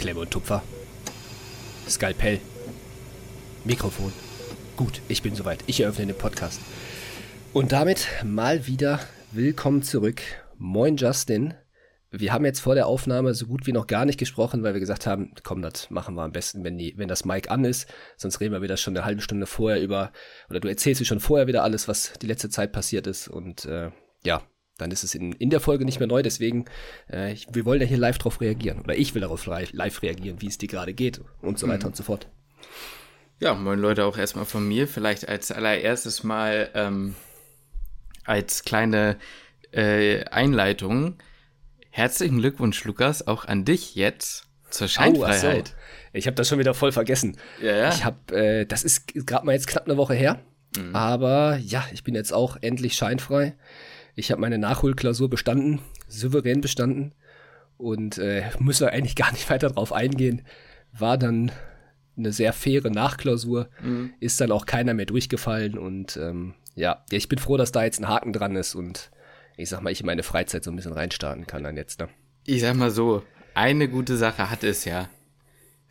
Klemme und Tupfer. Skalpell. Mikrofon. Gut, ich bin soweit. Ich eröffne den Podcast. Und damit mal wieder willkommen zurück. Moin Justin. Wir haben jetzt vor der Aufnahme so gut wie noch gar nicht gesprochen, weil wir gesagt haben, komm, das machen wir am besten, wenn, die, wenn das Mic an ist. Sonst reden wir wieder schon eine halbe Stunde vorher über, oder du erzählst dir schon vorher wieder alles, was die letzte Zeit passiert ist. Und äh, ja, dann ist es in, in der Folge nicht mehr neu. Deswegen, äh, wir wollen ja hier live drauf reagieren. Oder ich will darauf live reagieren, wie es dir gerade geht und so weiter mhm. und so fort. Ja, moin Leute, auch erstmal von mir. Vielleicht als allererstes mal ähm, als kleine äh, Einleitung. Herzlichen Glückwunsch, Lukas, auch an dich jetzt zur Scheinfreiheit. Oh. Ich habe das schon wieder voll vergessen. Ja, ja. Ich habe, äh, das ist gerade mal jetzt knapp eine Woche her. Mhm. Aber ja, ich bin jetzt auch endlich scheinfrei. Ich habe meine Nachholklausur bestanden, souverän bestanden und äh, muss eigentlich gar nicht weiter drauf eingehen. War dann eine sehr faire Nachklausur, mhm. ist dann auch keiner mehr durchgefallen und ähm, ja, ich bin froh, dass da jetzt ein Haken dran ist und ich sag mal, ich in meine Freizeit so ein bisschen reinstarten kann dann jetzt. Ne? Ich sag mal so, eine gute Sache hat es ja.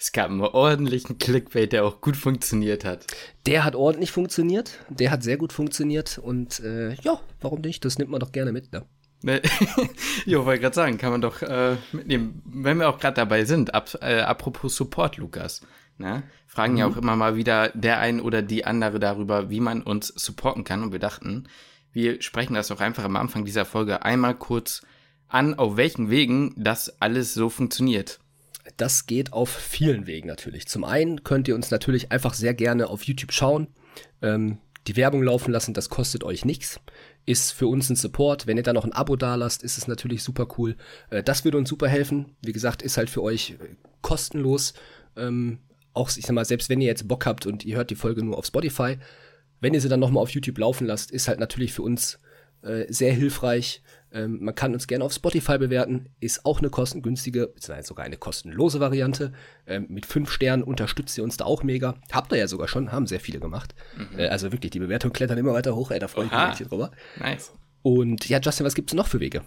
Es gab einen ordentlichen Clickbait, der auch gut funktioniert hat. Der hat ordentlich funktioniert, der hat sehr gut funktioniert und äh, ja, warum nicht? Das nimmt man doch gerne mit, ne? ne jo, wollte gerade sagen, kann man doch äh, mitnehmen. Wenn wir auch gerade dabei sind, ab, äh, apropos Support, Lukas. Ne? Fragen mhm. ja auch immer mal wieder der ein oder die andere darüber, wie man uns supporten kann. Und wir dachten, wir sprechen das doch einfach am Anfang dieser Folge einmal kurz an, auf welchen Wegen das alles so funktioniert. Das geht auf vielen Wegen natürlich. Zum einen könnt ihr uns natürlich einfach sehr gerne auf YouTube schauen, ähm, die Werbung laufen lassen, das kostet euch nichts. Ist für uns ein Support. Wenn ihr da noch ein Abo da lasst, ist es natürlich super cool. Äh, das würde uns super helfen. Wie gesagt, ist halt für euch äh, kostenlos. Ähm, auch, ich sag mal, selbst wenn ihr jetzt Bock habt und ihr hört die Folge nur auf Spotify, wenn ihr sie dann nochmal auf YouTube laufen lasst, ist halt natürlich für uns äh, sehr hilfreich. Ähm, man kann uns gerne auf Spotify bewerten, ist auch eine kostengünstige, beziehungsweise sogar eine kostenlose Variante. Ähm, mit fünf Sternen unterstützt ihr uns da auch mega. Habt ihr ja sogar schon, haben sehr viele gemacht. Mhm. Äh, also wirklich, die Bewertungen klettern immer weiter hoch, ey, da freue ich mich richtig drüber. Nice. Und ja, Justin, was gibt es noch für Wege?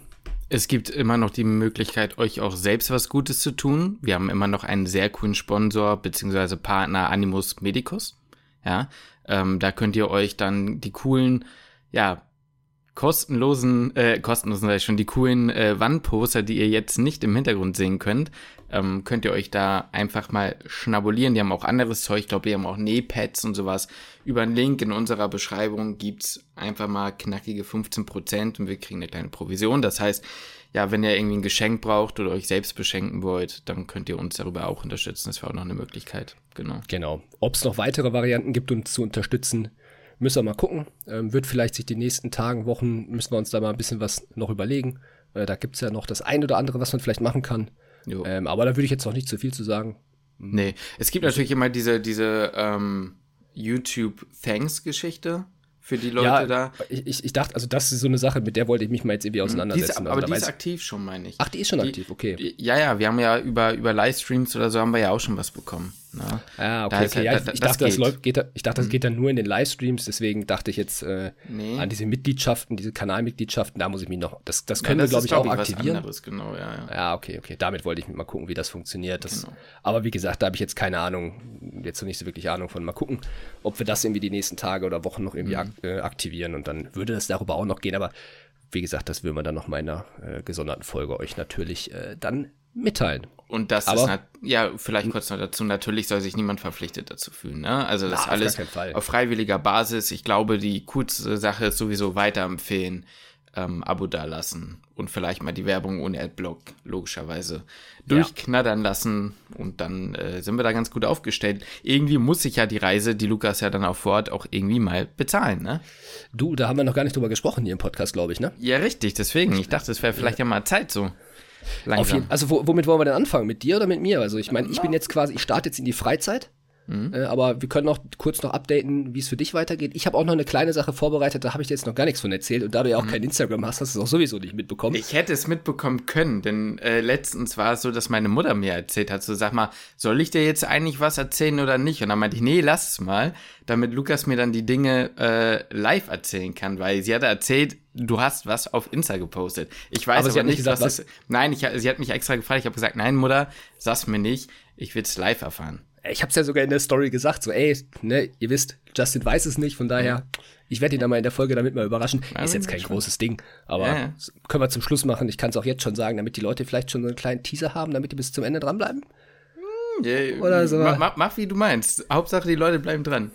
Es gibt immer noch die Möglichkeit, euch auch selbst was Gutes zu tun. Wir haben immer noch einen sehr coolen Sponsor bzw. Partner Animus Medicus. Ja, ähm, da könnt ihr euch dann die coolen, ja, kostenlosen, äh, kostenlosen sei schon, die coolen äh, Wandposter, die ihr jetzt nicht im Hintergrund sehen könnt, ähm, könnt ihr euch da einfach mal schnabulieren. Die haben auch anderes Zeug, ich glaube, die haben auch Nähpads und sowas. Über einen Link in unserer Beschreibung gibt's einfach mal knackige 15% und wir kriegen eine kleine Provision. Das heißt, ja, wenn ihr irgendwie ein Geschenk braucht oder euch selbst beschenken wollt, dann könnt ihr uns darüber auch unterstützen. Das wäre auch noch eine Möglichkeit. Genau. Genau. Ob es noch weitere Varianten gibt, uns zu unterstützen, Müssen wir mal gucken. Ähm, wird vielleicht sich die nächsten Tagen, Wochen, müssen wir uns da mal ein bisschen was noch überlegen. Äh, da gibt es ja noch das ein oder andere, was man vielleicht machen kann. Ähm, aber da würde ich jetzt noch nicht zu viel zu sagen. Nee, es gibt natürlich immer diese, diese ähm, YouTube-Thanks-Geschichte für die Leute ja, da. Ich, ich dachte, also das ist so eine Sache, mit der wollte ich mich mal jetzt irgendwie auseinandersetzen. Die ist, aber also, die ist aktiv schon, meine ich. Ach, die ist schon die, aktiv, okay. Die, ja, ja, wir haben ja über, über Livestreams oder so haben wir ja auch schon was bekommen. Ne? Ah, okay, okay. Halt, ja, ich, dachte, das läuft, geht, ich dachte, das geht dann nur in den Livestreams, deswegen dachte ich jetzt äh, nee. an diese Mitgliedschaften, diese Kanalmitgliedschaften, da muss ich mich noch, das, das können ja, das wir, glaube ich, auch aktivieren. Anderes, genau, ja, ja. Ja, okay, okay. Damit wollte ich mal gucken, wie das funktioniert. Das, genau. Aber wie gesagt, da habe ich jetzt keine Ahnung, jetzt noch nicht so wirklich Ahnung von. Mal gucken, ob wir das irgendwie die nächsten Tage oder Wochen noch irgendwie mhm. ak äh, aktivieren und dann würde das darüber auch noch gehen, aber wie gesagt, das will man dann noch mal in einer äh, gesonderten Folge euch natürlich äh, dann mitteilen. Und das Aber, ist, ja, vielleicht kurz noch dazu, natürlich soll sich niemand verpflichtet dazu fühlen. Ne? Also das na, alles auf freiwilliger Basis. Ich glaube, die kurze Sache ist sowieso weiterempfehlen, ähm, Abo dalassen und vielleicht mal die Werbung ohne Adblock logischerweise durchknattern ja. lassen und dann äh, sind wir da ganz gut aufgestellt. Irgendwie muss sich ja die Reise, die Lukas ja dann auch vor Ort auch irgendwie mal bezahlen, ne? Du, da haben wir noch gar nicht drüber gesprochen hier im Podcast, glaube ich, ne? Ja, richtig, deswegen. Ich dachte, es wäre vielleicht ja mal Zeit so. Jeden, also womit wollen wir denn anfangen? Mit dir oder mit mir? Also ich meine, ich bin jetzt quasi, ich starte jetzt in die Freizeit. Mhm. Äh, aber wir können noch kurz noch updaten, wie es für dich weitergeht. Ich habe auch noch eine kleine Sache vorbereitet, da habe ich dir jetzt noch gar nichts von erzählt. Und da du ja auch mhm. kein Instagram hast, hast du es auch sowieso nicht mitbekommen. Ich hätte es mitbekommen können, denn äh, letztens war es so, dass meine Mutter mir erzählt hat, so sag mal, soll ich dir jetzt eigentlich was erzählen oder nicht? Und dann meinte ich, nee, lass es mal, damit Lukas mir dann die Dinge äh, live erzählen kann, weil sie hatte erzählt, du hast was auf Insta gepostet. Ich weiß aber, aber nicht, gesagt, was, was? Nein, ich, sie hat mich extra gefragt. Ich habe gesagt, nein, Mutter, sag's mir nicht. Ich will es live erfahren ich habe es ja sogar in der Story gesagt, so, ey, ne, ihr wisst, Justin weiß es nicht, von daher, ich werde ihn dann mal in der Folge damit mal überraschen. Ja, ist jetzt kein großes Ding, aber ja, ja. können wir zum Schluss machen. Ich kann es auch jetzt schon sagen, damit die Leute vielleicht schon so einen kleinen Teaser haben, damit die bis zum Ende dranbleiben. Hm, Oder so. Mach, mach, wie du meinst. Hauptsache, die Leute bleiben dran.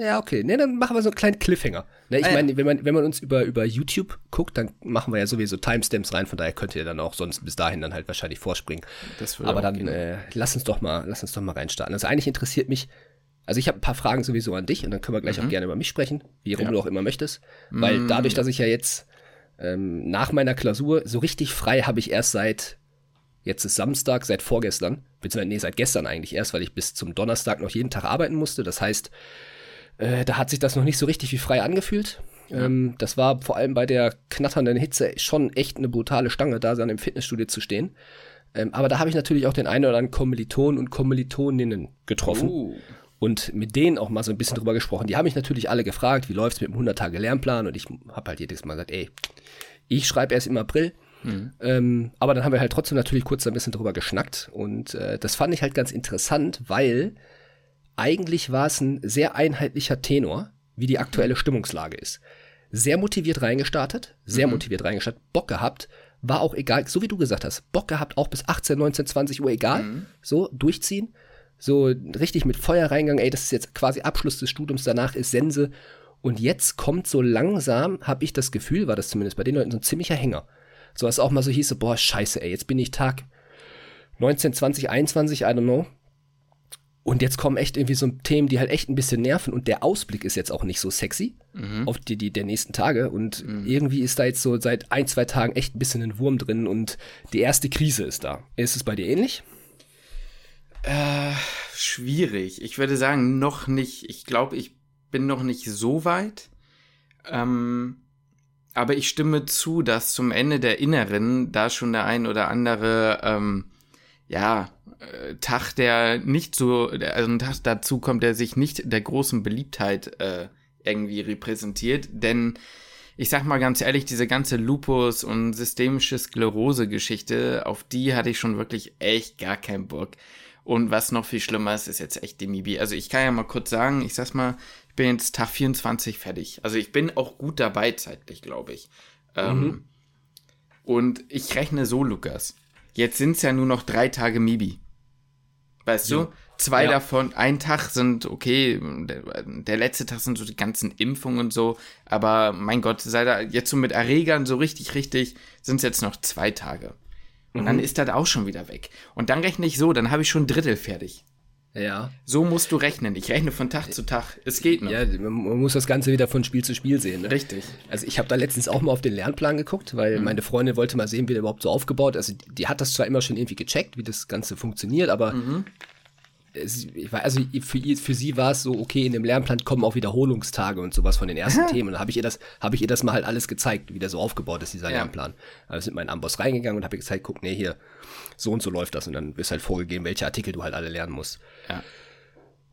Ja, okay. Ne, dann machen wir so einen kleinen Cliffhanger. Ne, ich ah, meine, wenn man, wenn man uns über, über YouTube guckt, dann machen wir ja sowieso Timestamps rein, von daher könnt ihr dann auch sonst bis dahin dann halt wahrscheinlich vorspringen. Aber dann äh, lass uns doch mal, lass uns doch mal reinstarten. Also eigentlich interessiert mich, also ich habe ein paar Fragen sowieso an dich und dann können wir gleich mhm. auch gerne über mich sprechen, wie rum ja. du auch immer möchtest. Weil mhm. dadurch, dass ich ja jetzt ähm, nach meiner Klausur so richtig frei habe ich erst seit Jetzt ist Samstag, seit vorgestern, beziehungsweise nee, seit gestern eigentlich erst, weil ich bis zum Donnerstag noch jeden Tag arbeiten musste. Das heißt, äh, da hat sich das noch nicht so richtig wie frei angefühlt. Ja. Ähm, das war vor allem bei der knatternden Hitze schon echt eine brutale Stange, da dann im Fitnessstudio zu stehen. Ähm, aber da habe ich natürlich auch den einen oder anderen Kommilitonen und Kommilitoninnen getroffen. Uh. Und mit denen auch mal so ein bisschen drüber gesprochen. Die haben mich natürlich alle gefragt, wie läuft's mit dem 100-Tage-Lernplan? Und ich habe halt jedes Mal gesagt, ey, ich schreibe erst im April. Mhm. Ähm, aber dann haben wir halt trotzdem natürlich kurz ein bisschen drüber geschnackt. Und äh, das fand ich halt ganz interessant, weil eigentlich war es ein sehr einheitlicher Tenor, wie die aktuelle Stimmungslage ist. Sehr motiviert reingestartet, sehr mhm. motiviert reingestartet, Bock gehabt, war auch egal, so wie du gesagt hast, Bock gehabt, auch bis 18, 19, 20 Uhr egal, mhm. so durchziehen, so richtig mit Feuer reingegangen, ey, das ist jetzt quasi Abschluss des Studiums, danach ist Sense. Und jetzt kommt so langsam, habe ich das Gefühl, war das zumindest bei den Leuten so ein ziemlicher Hänger. So dass auch mal so hieß, boah, scheiße, ey, jetzt bin ich Tag 19, 20, 21, I don't know. Und jetzt kommen echt irgendwie so Themen, die halt echt ein bisschen nerven und der Ausblick ist jetzt auch nicht so sexy mhm. auf die, die der nächsten Tage und mhm. irgendwie ist da jetzt so seit ein, zwei Tagen echt ein bisschen ein Wurm drin und die erste Krise ist da. Ist es bei dir ähnlich? Äh, schwierig. Ich würde sagen, noch nicht. Ich glaube, ich bin noch nicht so weit. Ähm, aber ich stimme zu, dass zum Ende der Inneren da schon der ein oder andere, ähm, ja, äh, Tag, der nicht so, also ein Tag dazu kommt, der sich nicht der großen Beliebtheit äh, irgendwie repräsentiert, denn ich sag mal ganz ehrlich, diese ganze Lupus und systemische Sklerose-Geschichte, auf die hatte ich schon wirklich echt gar keinen Bock. Und was noch viel schlimmer ist, ist jetzt echt die Mibi. Also ich kann ja mal kurz sagen, ich sag's mal, bin jetzt Tag 24 fertig. Also ich bin auch gut dabei zeitlich, glaube ich. Ähm, mhm. und ich rechne so, Lukas. Jetzt sind's ja nur noch drei Tage Mibi. Weißt ja. du? Zwei ja. davon, ein Tag sind okay, der, der, letzte Tag sind so die ganzen Impfungen und so, aber mein Gott, sei da jetzt so mit Erregern so richtig, richtig, sind es jetzt noch zwei Tage. Und mhm. dann ist das auch schon wieder weg. Und dann rechne ich so, dann habe ich schon ein Drittel fertig. Ja. So musst du rechnen. Ich rechne von Tag zu Tag. Es geht noch. Ja, man muss das Ganze wieder von Spiel zu Spiel sehen. Ne? Richtig. Also ich habe da letztens auch mal auf den Lernplan geguckt, weil mhm. meine Freundin wollte mal sehen, wie der überhaupt so aufgebaut ist. Also die hat das zwar immer schon irgendwie gecheckt, wie das Ganze funktioniert, aber mhm also für, für sie war es so, okay, in dem Lernplan kommen auch Wiederholungstage und sowas von den ersten Themen. Und habe ich ihr das, habe ich ihr das mal halt alles gezeigt, wie der so aufgebaut ist, dieser ja. Lernplan. Also sind mein Amboss reingegangen und habe ihr gezeigt, guck, nee, hier, so und so läuft das. Und dann ist halt vorgegeben, welche Artikel du halt alle lernen musst. Ja.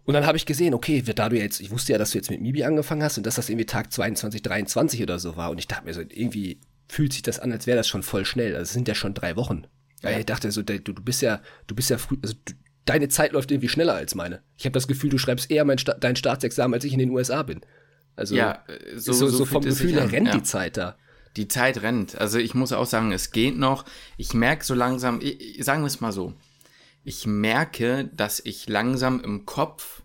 Und dann habe ich gesehen, okay, da du jetzt, ich wusste ja, dass du jetzt mit Mibi angefangen hast und dass das irgendwie Tag 22, 23 oder so war. Und ich dachte mir so, irgendwie fühlt sich das an, als wäre das schon voll schnell. Also es sind ja schon drei Wochen. Ja. Ich dachte so, du, du bist ja, du bist ja früh, also du, deine Zeit läuft irgendwie schneller als meine. Ich habe das Gefühl, du schreibst eher Sta dein Staatsexamen, als ich in den USA bin. Also ja, so, so, so vom Gefühl her rennt ja. die Zeit da. Die Zeit rennt. Also ich muss auch sagen, es geht noch. Ich merke so langsam, ich, sagen wir es mal so, ich merke, dass ich langsam im Kopf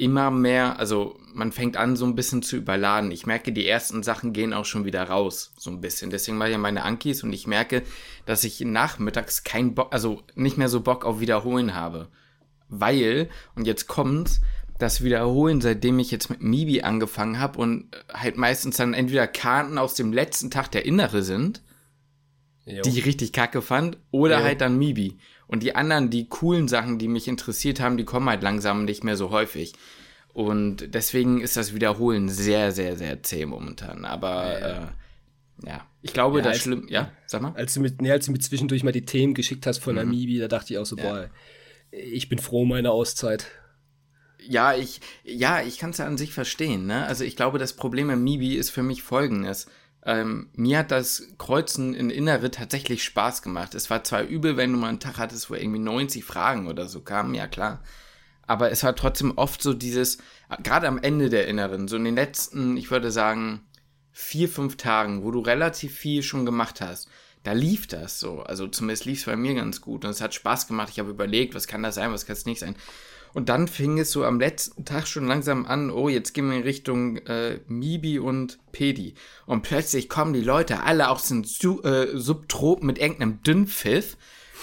immer mehr, also man fängt an so ein bisschen zu überladen. Ich merke, die ersten Sachen gehen auch schon wieder raus, so ein bisschen. Deswegen mache ich ja meine Ankis und ich merke, dass ich nachmittags kein Bock, also nicht mehr so Bock auf Wiederholen habe. Weil, und jetzt kommt's, das Wiederholen, seitdem ich jetzt mit Mibi angefangen habe und halt meistens dann entweder Karten aus dem letzten Tag der Innere sind, jo. die ich richtig kacke fand, oder jo. halt dann Mibi. Und die anderen, die coolen Sachen, die mich interessiert haben, die kommen halt langsam nicht mehr so häufig. Und deswegen ist das Wiederholen sehr, sehr, sehr zäh momentan. Aber ja, ja. Äh, ja. ich glaube, ja, das schlimm. Ja, sag mal. Als du, mit, nee, als du mir zwischendurch mal die Themen geschickt hast von mhm. Amiibi, da dachte ich auch so, boah, ich bin froh um meine Auszeit. Ja, ich, ja, ich kann es ja an sich verstehen. Ne? Also ich glaube, das Problem im Mibi ist für mich folgendes. Ähm, mir hat das Kreuzen in Innere tatsächlich Spaß gemacht. Es war zwar übel, wenn du mal einen Tag hattest, wo irgendwie 90 Fragen oder so kamen, ja klar. Aber es war trotzdem oft so dieses, gerade am Ende der Inneren, so in den letzten, ich würde sagen, vier, fünf Tagen, wo du relativ viel schon gemacht hast, da lief das so. Also zumindest lief es bei mir ganz gut und es hat Spaß gemacht. Ich habe überlegt, was kann das sein, was kann es nicht sein. Und dann fing es so am letzten Tag schon langsam an, oh, jetzt gehen wir in Richtung äh, Mibi und Pedi. Und plötzlich kommen die Leute alle aus den Su äh, Subtropen mit irgendeinem Dünnpfiff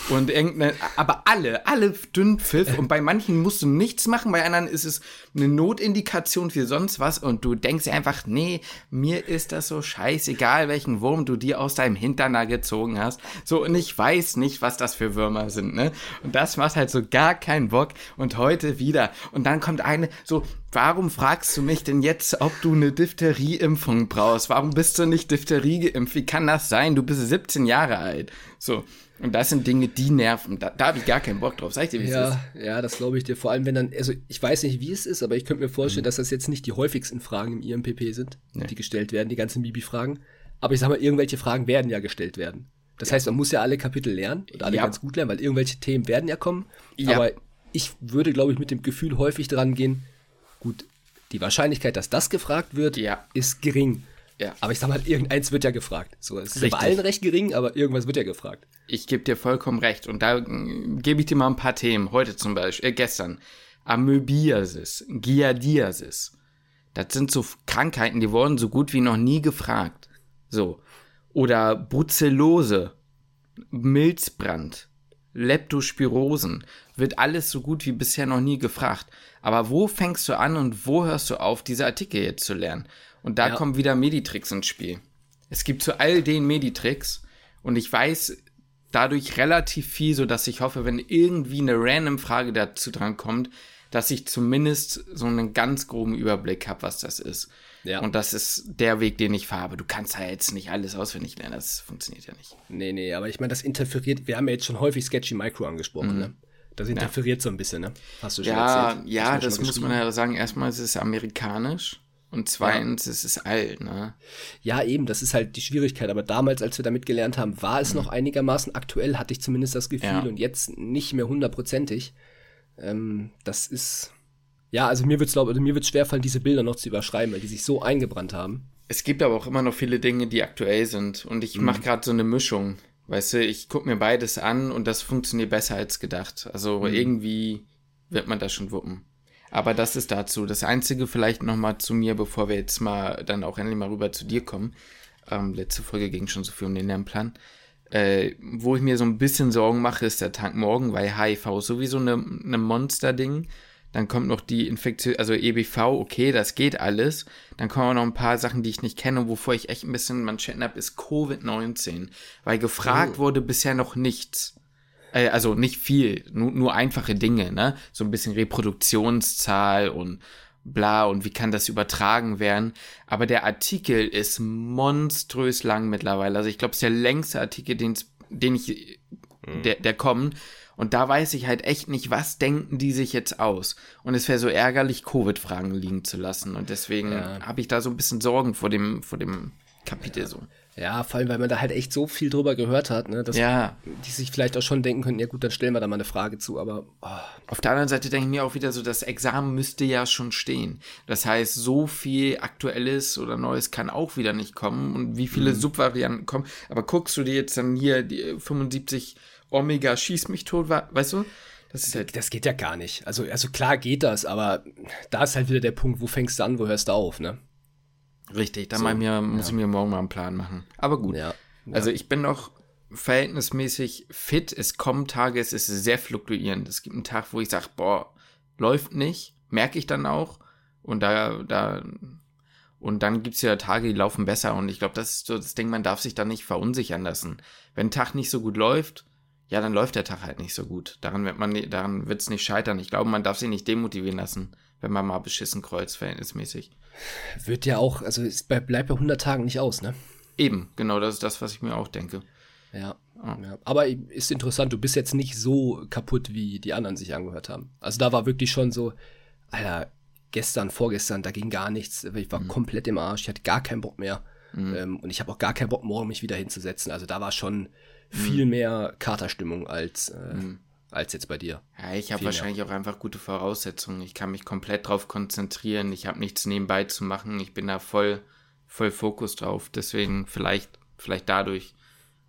und irgendeine, aber alle, alle Dünnpfiff und bei manchen musst du nichts machen, bei anderen ist es eine Notindikation für sonst was und du denkst einfach, nee, mir ist das so scheißegal, welchen Wurm du dir aus deinem Hintern gezogen hast. So, und ich weiß nicht, was das für Würmer sind, ne? Und das macht halt so gar keinen Bock und heute wieder. Und dann kommt eine, so, warum fragst du mich denn jetzt, ob du eine Diphtherieimpfung brauchst? Warum bist du nicht Diphtherie geimpft? Wie kann das sein? Du bist 17 Jahre alt. So. Und das sind Dinge, die nerven. Da, da habe ich gar keinen Bock drauf. Sag ich dir, wie ja, es ist. Ja, das glaube ich dir. Vor allem, wenn dann, also ich weiß nicht, wie es ist, aber ich könnte mir vorstellen, mhm. dass das jetzt nicht die häufigsten Fragen im IMPP sind, nee. die gestellt werden, die ganzen Bibi-Fragen. Aber ich sag mal, irgendwelche Fragen werden ja gestellt werden. Das ja. heißt, man muss ja alle Kapitel lernen und alle ja. ganz gut lernen, weil irgendwelche Themen werden ja kommen. Ja. Aber ich würde, glaube ich, mit dem Gefühl häufig dran gehen, gut, die Wahrscheinlichkeit, dass das gefragt wird, ist gering. Ja. Aber ich sag mal, irgendeins wird ja gefragt. So, es ist bei allen recht gering, aber irgendwas wird ja gefragt. Ich gebe dir vollkommen recht. Und da äh, gebe ich dir mal ein paar Themen. Heute zum Beispiel, äh, gestern. Amöbiasis, Giardiasis. Das sind so Krankheiten, die wurden so gut wie noch nie gefragt. So. Oder Brucellose, Milzbrand, Leptospirosen. Wird alles so gut wie bisher noch nie gefragt. Aber wo fängst du an und wo hörst du auf, diese Artikel jetzt zu lernen? Und da ja. kommen wieder Meditricks ins Spiel. Es gibt zu all den Meditricks und ich weiß dadurch relativ viel, so dass ich hoffe, wenn irgendwie eine random Frage dazu dran kommt, dass ich zumindest so einen ganz groben Überblick habe, was das ist. Ja. Und das ist der Weg, den ich fahre. Du kannst ja jetzt nicht alles auswendig lernen, das funktioniert ja nicht. Nee, nee, aber ich meine, das interferiert, wir haben ja jetzt schon häufig Sketchy Micro angesprochen, mhm. ne? Das interferiert ja. so ein bisschen, ne? Hast du schon ja, erzählt? Ja, das muss man ja sagen. Erstmal ist es amerikanisch. Und zweitens, ja. es ist alt, ne? Ja, eben, das ist halt die Schwierigkeit. Aber damals, als wir damit gelernt haben, war es mhm. noch einigermaßen aktuell, hatte ich zumindest das Gefühl, ja. und jetzt nicht mehr hundertprozentig. Ähm, das ist. Ja, also mir wird es mir wird's schwerfallen, diese Bilder noch zu überschreiben, weil die sich so eingebrannt haben. Es gibt aber auch immer noch viele Dinge, die aktuell sind. Und ich mhm. mache gerade so eine Mischung. Weißt du, ich gucke mir beides an und das funktioniert besser als gedacht. Also mhm. irgendwie wird man das schon wuppen. Aber das ist dazu. Das Einzige vielleicht nochmal zu mir, bevor wir jetzt mal dann auch endlich mal rüber zu dir kommen. Ähm, letzte Folge ging schon so viel um den Lernplan. Äh, wo ich mir so ein bisschen Sorgen mache, ist der Tag morgen, weil HIV ist sowieso eine ne Monster-Ding. Dann kommt noch die Infektion, also EBV, okay, das geht alles. Dann kommen auch noch ein paar Sachen, die ich nicht kenne, wovor ich echt ein bisschen Manschetten habe, ist Covid-19. Weil gefragt oh. wurde bisher noch nichts. Äh, also nicht viel, nur, nur einfache Dinge, ne? So ein bisschen Reproduktionszahl und bla und wie kann das übertragen werden. Aber der Artikel ist monströs lang mittlerweile. Also ich glaube, es ist der längste Artikel, den ich, mhm. der, der kommt. Und da weiß ich halt echt nicht, was denken die sich jetzt aus. Und es wäre so ärgerlich, Covid-Fragen liegen zu lassen. Und deswegen ja. habe ich da so ein bisschen Sorgen vor dem, vor dem Kapitel ja. so. Ja, vor allem, weil man da halt echt so viel drüber gehört hat, ne, dass ja. die sich vielleicht auch schon denken könnten, ja gut, dann stellen wir da mal eine Frage zu, aber. Oh. Auf der anderen Seite denke ich mir auch wieder so, das Examen müsste ja schon stehen. Das heißt, so viel Aktuelles oder Neues kann auch wieder nicht kommen und wie viele mhm. Subvarianten kommen. Aber guckst du dir jetzt dann hier die 75 Omega schieß mich tot, weißt du? Das, halt das geht ja gar nicht. Also, also klar geht das, aber da ist halt wieder der Punkt, wo fängst du an, wo hörst du auf, ne? Richtig, da so, mir, muss ich mir morgen mal einen Plan machen. Aber gut. Also ich bin noch verhältnismäßig fit. Es kommen Tage, es ist sehr fluktuierend. Es gibt einen Tag, wo ich sage, boah, läuft nicht, merke ich dann auch. Und da, da, Und dann gibt's ja Tage, die laufen besser. Und ich glaube, das ist so das Ding, man darf sich da nicht verunsichern lassen. Wenn ein Tag nicht so gut läuft, ja, dann läuft der Tag halt nicht so gut. Daran wird man, daran wird's nicht scheitern. Ich glaube, man darf sich nicht demotivieren lassen, wenn man mal beschissen kreuzt, verhältnismäßig. Wird ja auch, also es bleibt bei 100 Tagen nicht aus, ne? Eben, genau, das ist das, was ich mir auch denke. Ja. ja. Aber ist interessant, du bist jetzt nicht so kaputt, wie die anderen sich angehört haben. Also da war wirklich schon so, Alter, gestern, vorgestern, da ging gar nichts. Ich war mhm. komplett im Arsch, ich hatte gar keinen Bock mehr. Mhm. Ähm, und ich habe auch gar keinen Bock, morgen mich wieder hinzusetzen. Also da war schon mhm. viel mehr Katerstimmung als, äh, mhm. Als jetzt bei dir. Ja, ich habe wahrscheinlich mehr. auch einfach gute Voraussetzungen. Ich kann mich komplett drauf konzentrieren. Ich habe nichts nebenbei zu machen. Ich bin da voll, voll Fokus drauf. Deswegen vielleicht, vielleicht dadurch.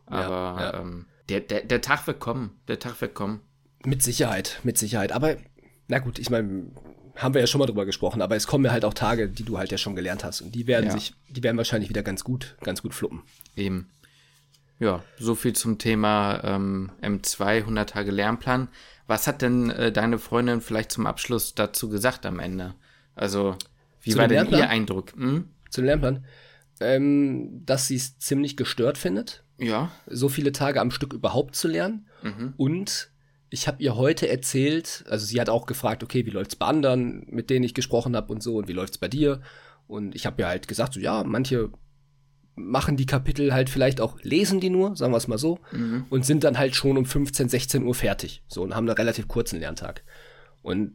Aber ja, ja. Ähm, der, der, der Tag wird kommen. Der Tag wird kommen. Mit Sicherheit, mit Sicherheit. Aber na gut, ich meine, haben wir ja schon mal drüber gesprochen, aber es kommen ja halt auch Tage, die du halt ja schon gelernt hast und die werden ja. sich, die werden wahrscheinlich wieder ganz gut, ganz gut fluppen. Eben. Ja, so viel zum Thema ähm, M2, 100 Tage Lernplan. Was hat denn äh, deine Freundin vielleicht zum Abschluss dazu gesagt am Ende? Also, wie Zu war denn ihr Eindruck? Hm? Zu dem Lernplan? Ähm, dass sie es ziemlich gestört findet. Ja. So viele Tage am Stück überhaupt zu lernen. Mhm. Und ich habe ihr heute erzählt, also sie hat auch gefragt, okay, wie läuft's bei anderen, mit denen ich gesprochen habe und so, und wie läuft's bei dir? Und ich habe ihr halt gesagt, so ja, manche machen die Kapitel halt vielleicht auch, lesen die nur, sagen wir es mal so, mhm. und sind dann halt schon um 15, 16 Uhr fertig. So, und haben einen relativ kurzen Lerntag. Und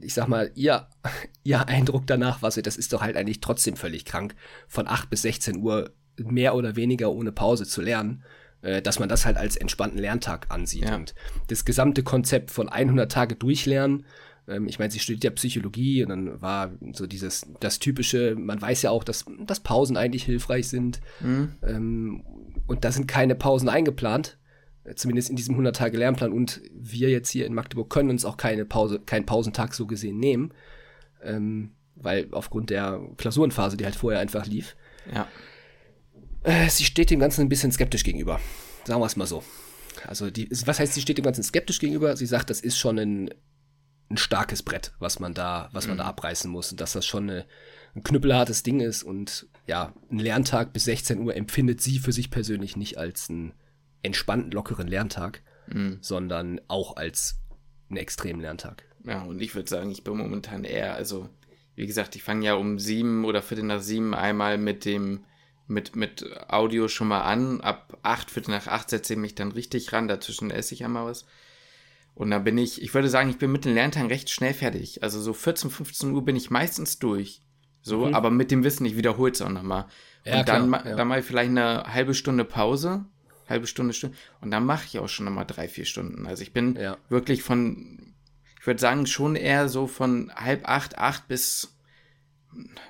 ich sag mal, ihr, ihr Eindruck danach war so, das ist doch halt eigentlich trotzdem völlig krank, von 8 bis 16 Uhr mehr oder weniger ohne Pause zu lernen. Äh, dass man das halt als entspannten Lerntag ansieht. Ja. Und das gesamte Konzept von 100 Tage durchlernen, ich meine, sie studiert ja Psychologie und dann war so dieses, das typische, man weiß ja auch, dass, dass Pausen eigentlich hilfreich sind. Mhm. Ähm, und da sind keine Pausen eingeplant, äh, zumindest in diesem 100 Tage Lernplan. Und wir jetzt hier in Magdeburg können uns auch keine Pause, keinen Pausentag so gesehen nehmen, ähm, weil aufgrund der Klausurenphase, die halt vorher einfach lief. Ja. Äh, sie steht dem Ganzen ein bisschen skeptisch gegenüber. Sagen wir es mal so. Also, die, was heißt, sie steht dem Ganzen skeptisch gegenüber? Sie sagt, das ist schon ein, ein starkes Brett, was man da, was man mhm. da abreißen muss und dass das schon eine, ein knüppelhartes Ding ist und ja, ein Lerntag bis 16 Uhr empfindet sie für sich persönlich nicht als einen entspannten, lockeren Lerntag, mhm. sondern auch als einen extremen Lerntag. Ja, und ich würde sagen, ich bin momentan eher, also, wie gesagt, ich fange ja um sieben oder viertel nach sieben einmal mit dem mit, mit Audio schon mal an. Ab acht, Viertel nach acht setze ich mich dann richtig ran. Dazwischen esse ich einmal was. Und dann bin ich, ich würde sagen, ich bin mit den Lerntagen recht schnell fertig. Also so 14, 15 Uhr bin ich meistens durch. So, mhm. aber mit dem Wissen, ich wiederhole es auch nochmal. Und ja, dann, klar, ja. dann mache ich vielleicht eine halbe Stunde Pause. Halbe Stunde, Stunde. Und dann mache ich auch schon nochmal drei, vier Stunden. Also ich bin ja. wirklich von, ich würde sagen, schon eher so von halb acht, acht bis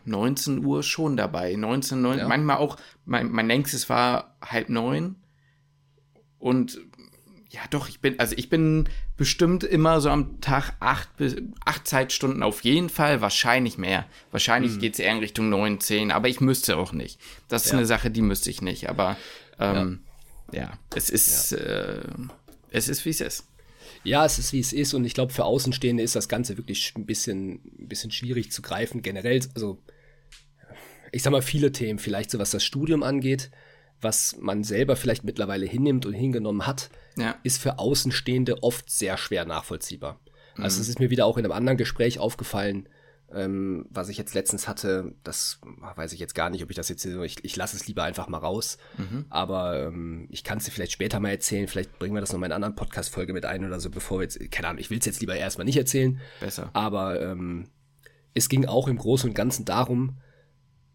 19 Uhr schon dabei. 19, 9, ja. manchmal auch, mein, mein längstes war halb neun. Und ja, doch, ich bin, also ich bin bestimmt immer so am Tag acht bis acht Zeitstunden auf jeden Fall, wahrscheinlich mehr. Wahrscheinlich mhm. geht es eher in Richtung neun, zehn, aber ich müsste auch nicht. Das ist ja. eine Sache, die müsste ich nicht. Aber ähm, ja. ja. es ist, äh, es ist, wie es ist. Ja, es ist wie es ist und ich glaube, für Außenstehende ist das Ganze wirklich ein bisschen, ein bisschen schwierig zu greifen. Generell, also ich sag mal, viele Themen, vielleicht so was das Studium angeht, was man selber vielleicht mittlerweile hinnimmt und hingenommen hat, ja. ist für Außenstehende oft sehr schwer nachvollziehbar. Also, mhm. Also es ist mir wieder auch in einem anderen Gespräch aufgefallen, ähm, was ich jetzt letztens hatte, das weiß ich jetzt gar nicht, ob ich das jetzt, ich, ich lasse es lieber einfach mal raus. Mhm. Aber ähm, ich kann es dir vielleicht später mal erzählen. Vielleicht bringen wir das noch in einer anderen Podcast-Folge mit ein oder so, bevor wir jetzt, keine Ahnung, ich will es jetzt lieber erstmal nicht erzählen. Besser. Aber ähm, es ging auch im Großen und Ganzen darum,